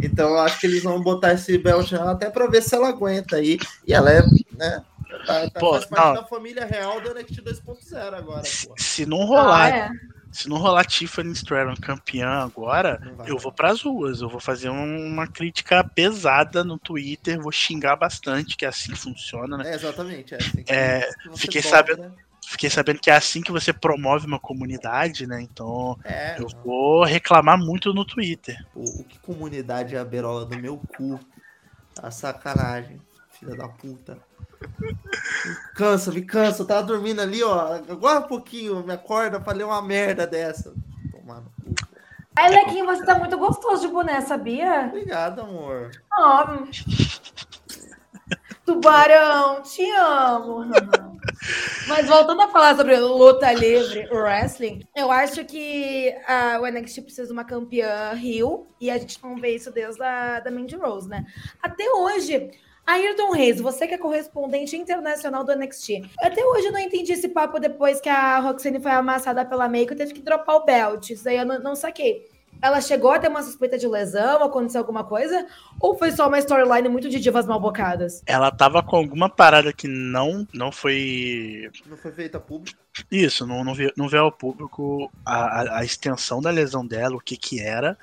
Então eu acho que eles vão botar esse nela até pra ver se ela aguenta aí. E ela é, né? Tá, tá, Pô, faz parte não. da família real do NXT 2.0 agora, Se, pô. se não rolar, Ah, é. Se não rolar Tiffany Stratton campeã agora, eu vou pras ruas. Eu vou fazer um- uma crítica pesada no Twitter, vou xingar bastante, que é assim que funciona, né? É, exatamente. É, assim que É, você fiquei dobra. sabendo- Fiquei sabendo que é assim que você promove uma comunidade, né? Então É, eu não. vou reclamar muito no Twitter. O, o que comunidade é a berola do meu cu? Tá sacanagem, filha da puta. Me cansa, me cansa. Eu tava dormindo ali, ó. Agora um pouquinho, me acorda pra ler uma merda dessa. Tomar no cu. Ai, Lequinho, você tá muito gostoso de boné, sabia? Obrigado, amor. Ó, Tubarão, te amo. Mas voltando a falar sobre luta livre, wrestling, eu acho que ah, o NXT precisa de uma campeã Rio e a gente não vê isso desde a da Mandy Rose, né? Até hoje, Ayrton Reis, você que é correspondente internacional do NXT, até hoje eu não entendi esse papo depois que a Roxane foi amassada pela Meiko e teve que dropar o belt. Isso aí eu não, não saquei. Ela chegou a ter uma suspeita de lesão, aconteceu alguma coisa? Ou foi só uma storyline muito de divas malbocadas? Ela tava com alguma parada que não, não foi Não foi feita público. Isso, não, não, veio, não veio ao público a, a, a extensão da lesão dela, o que que era.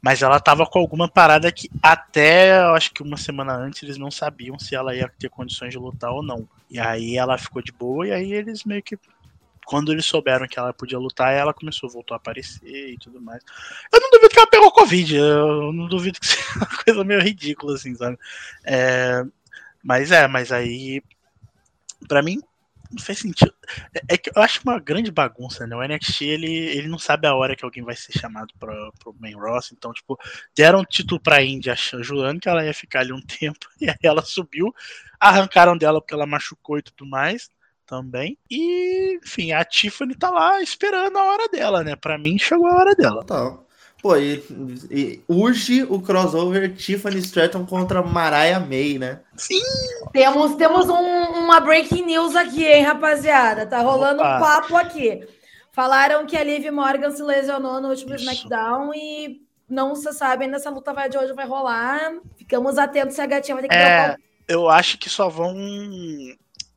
Mas ela tava com alguma parada que até, acho que uma semana antes, eles não sabiam se ela ia ter condições de lutar ou não. E aí ela ficou de boa, e aí eles meio que. Quando eles souberam que ela podia lutar, ela começou, voltou a aparecer e tudo mais. Eu não duvido que ela pegou Covid, eu não duvido que seja uma coisa meio ridícula, assim, sabe? É, mas é, mas aí. Pra mim, não faz sentido. É, é que eu acho uma grande bagunça, né? O NXT, ele, ele não sabe a hora que alguém vai ser chamado pra, pro main roster. Então, tipo, deram título pra Indy, jurando que ela ia ficar ali um tempo. E aí ela subiu, arrancaram dela porque ela machucou e tudo mais também. E, enfim, a Tiffany tá lá esperando a hora dela, né? Pra mim, chegou a hora dela. Total. Pô, e, e urge o crossover Tiffany Stratton contra Mariah May, né? Temos, temos um- uma breaking news aqui, hein, rapaziada? Tá rolando Opa. um papo aqui. Falaram que a Liv Morgan se lesionou no último Isso. SmackDown e não se sabe ainda se a luta vai de hoje vai rolar. Ficamos atentos se a gatinha vai ter que É, dropar eu acho que só vão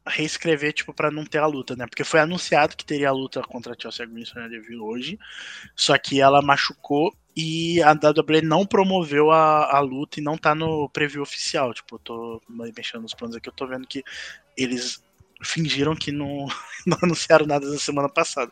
reescrever, tipo, pra não ter a luta, né? Porque foi anunciado que teria a luta contra a Chelsea Green e Deville hoje, só que ela machucou e a WWE não promoveu a, a luta e não tá no preview oficial. Tipo, eu tô mexendo nos planos aqui, eu tô vendo que eles fingiram que não, não anunciaram nada na semana passada.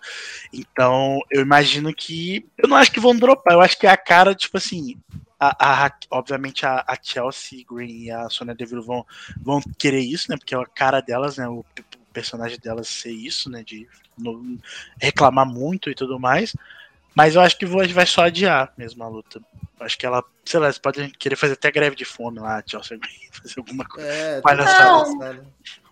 Então, eu imagino que. Eu não acho que vão dropar, eu acho que é a cara, tipo assim. A, a- obviamente a, a Chelsea Green e a Sonya Deville vão, vão querer isso, né? Porque é a cara delas, né? O, o personagem delas ser isso, né? De no- reclamar muito e tudo mais. Mas eu acho que vai vai só adiar mesmo a luta. Eu acho que ela, sei lá, eles podem querer fazer até greve de fome lá, a Chelsea Green, fazer alguma coisa. É, palhaçada.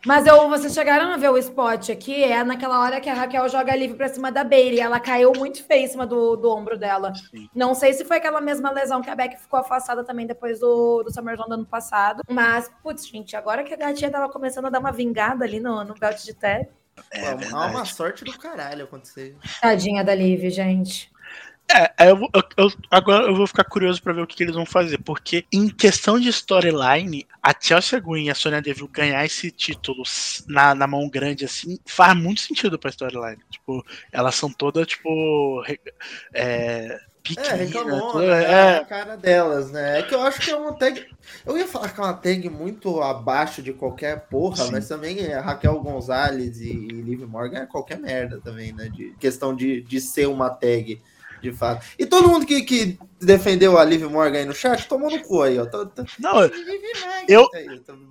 Mas eu, vocês chegaram a ver o spot aqui? É naquela hora que a Raquel joga livre pra cima da Bailey. Ela caiu muito feio em cima do, do ombro dela. Sim. Não sei se foi aquela mesma lesão que a Beck ficou afastada também depois do, do SummerSlam do ano passado. Mas, putz, gente, agora que a gatinha tava começando a dar uma vingada ali no, no belt de tag. É, Pô, verdade. uma sorte do caralho acontecer. Tadinha da Liv, gente. É, aí eu, eu- eu- agora eu vou ficar curioso pra ver o que, que eles vão fazer, porque em questão de storyline, a Chelsea Green e a Sonya Deville ganhar esse título na, na mão grande assim faz muito sentido pra storyline. Tipo, elas são todas tipo é, É, pequeninas, reclamou, né? é, a cara delas, né? É que eu acho que é uma tag. Eu ia falar que é uma tag muito abaixo de qualquer porra, Sim. mas também é Raquel Gonzalez e, e Liv Morgan é qualquer merda também, né? De questão de, de ser uma tag, de fato. E todo mundo que, que defendeu a Liv Morgan aí no chat tomou no cu aí, ó. Tô- tô- Não, Eu-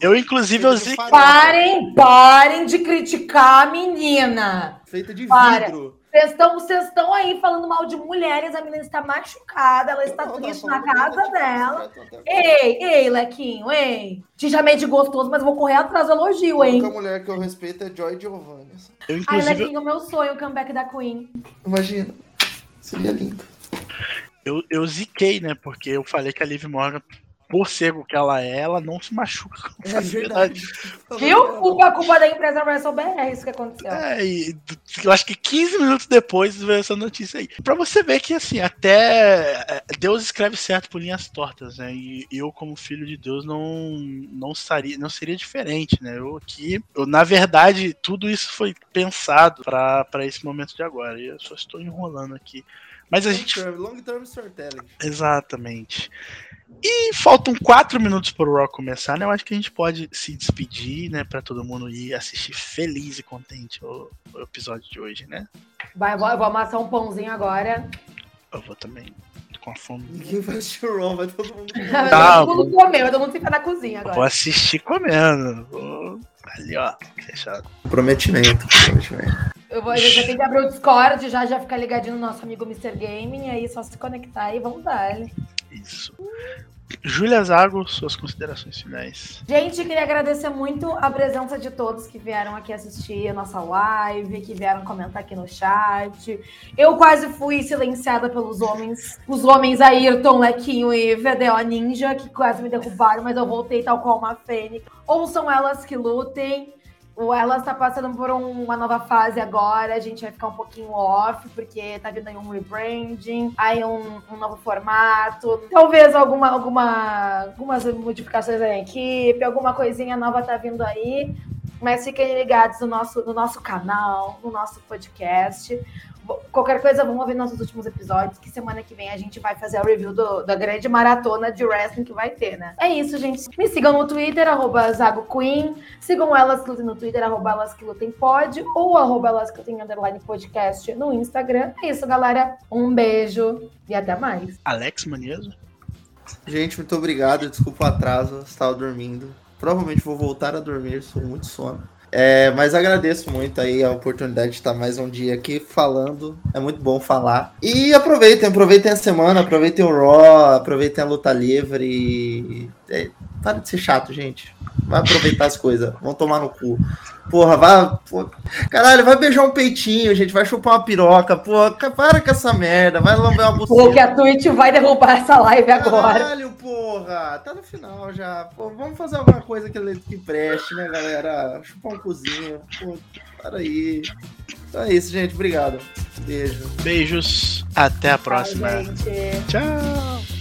eu inclusive eu farofa, Parem, parem de criticar a menina. Feita de Para. vidro. Vocês estão, vocês estão aí falando mal de mulheres, a menina está machucada, ela está Não, triste não, na casa de- dela. Ei, ei, Lequinho, ei. Te chamei de gostoso, mas vou correr atrás do elogio, A única hein? mulher que eu respeito é Joy Giovanni. eu Ai, inclusive Lequinho, meu sonho, o comeback da Queen. Imagina. Seria lindo. eu, eu ziquei, né? Porque eu falei que a Liv Morgan por ser o que ela é, ela não se machuca. com É facilidade. verdade. Viu? Culpa, culpa da empresa WrestleBR, é isso que aconteceu. É, e eu acho que 15 minutos depois veio essa notícia aí. Pra você ver que, assim, até é, Deus escreve certo por linhas tortas, né? E eu, como filho de Deus, não, não, saria, não seria diferente, né? Eu aqui, eu, na verdade, tudo isso foi pensado pra pra esse momento de agora. E eu só estou enrolando aqui. Mas a gente Long term, long term storytelling. Exatamente. E faltam quatro minutos para o Raw começar, né? Eu acho que a gente pode se despedir, né? Para todo mundo ir assistir feliz e contente o, o episódio de hoje, né? Vai, eu vou, eu vou amassar um pãozinho agora. Eu vou também tô com a fome. Ninguém vai assistir o Raw, vai todo mundo. Tá, todo mundo comeu, todo mundo fica na cozinha Eu vou agora. assistir comendo. Vou... Ali, ó, fechado. Comprometimento, comprometimento. Eu vou, já tem que abrir o Discord, já, já ficar ligadinho no nosso amigo Mr. Gaming, aí é só se conectar e vamos dar. Isso. Júlia Zago, suas considerações finais. Gente, queria agradecer muito a presença de todos que vieram aqui assistir a nossa live, que vieram comentar aqui no chat. Eu quase fui silenciada pelos homens, os homens Ayrton, Lequinho e VDO Ninja, que quase me derrubaram, mas eu voltei tal qual uma fênix. Ouçam elas que lutem. O Elas tá passando por um- uma nova fase agora, a gente vai ficar um pouquinho off, porque tá vindo aí um rebranding, aí um, um novo formato, talvez alguma, alguma, algumas modificações na equipe, alguma coisinha nova tá vindo aí, mas fiquem ligados no nosso, no nosso canal, no nosso podcast. Qualquer coisa, vamos ouvir nossos últimos episódios, que semana que vem a gente vai fazer a review do- da grande maratona de wrestling que vai ter, né? É isso, gente. Me sigam no Twitter, arroba Zago Queen. Sigam elas que lutem no Twitter, arroba elas que lutem pod, ou arroba elas que lutem underline podcast no Instagram. É isso, galera. Um beijo e até mais. Alex Manieso. Gente, muito obrigado. Desculpa o atraso, estava dormindo. Provavelmente vou voltar a dormir, sou muito sono. É, mas agradeço muito aí a oportunidade de estar mais um dia aqui falando. É muito bom falar. E aproveitem, aproveitem a semana, aproveitem o Raw, aproveitem a luta livre. É, para de ser chato, gente. Vai aproveitar as coisas. Vão tomar no cu. Porra, vai. pô, caralho, vai beijar um peitinho, gente. Vai chupar uma piroca. Pô, ca- para com essa merda. Vai lamber uma Pô, buceta. que a Twitch vai derrubar essa live agora. Caralho, porra! Tá no final já. Pô, vamos fazer alguma coisa que, que preste, né, galera? Chupar um cozinho. Pô, para aí. Então é isso, gente. Obrigado. Beijo. Beijos. Até a próxima. Tchau, gente. Tchau.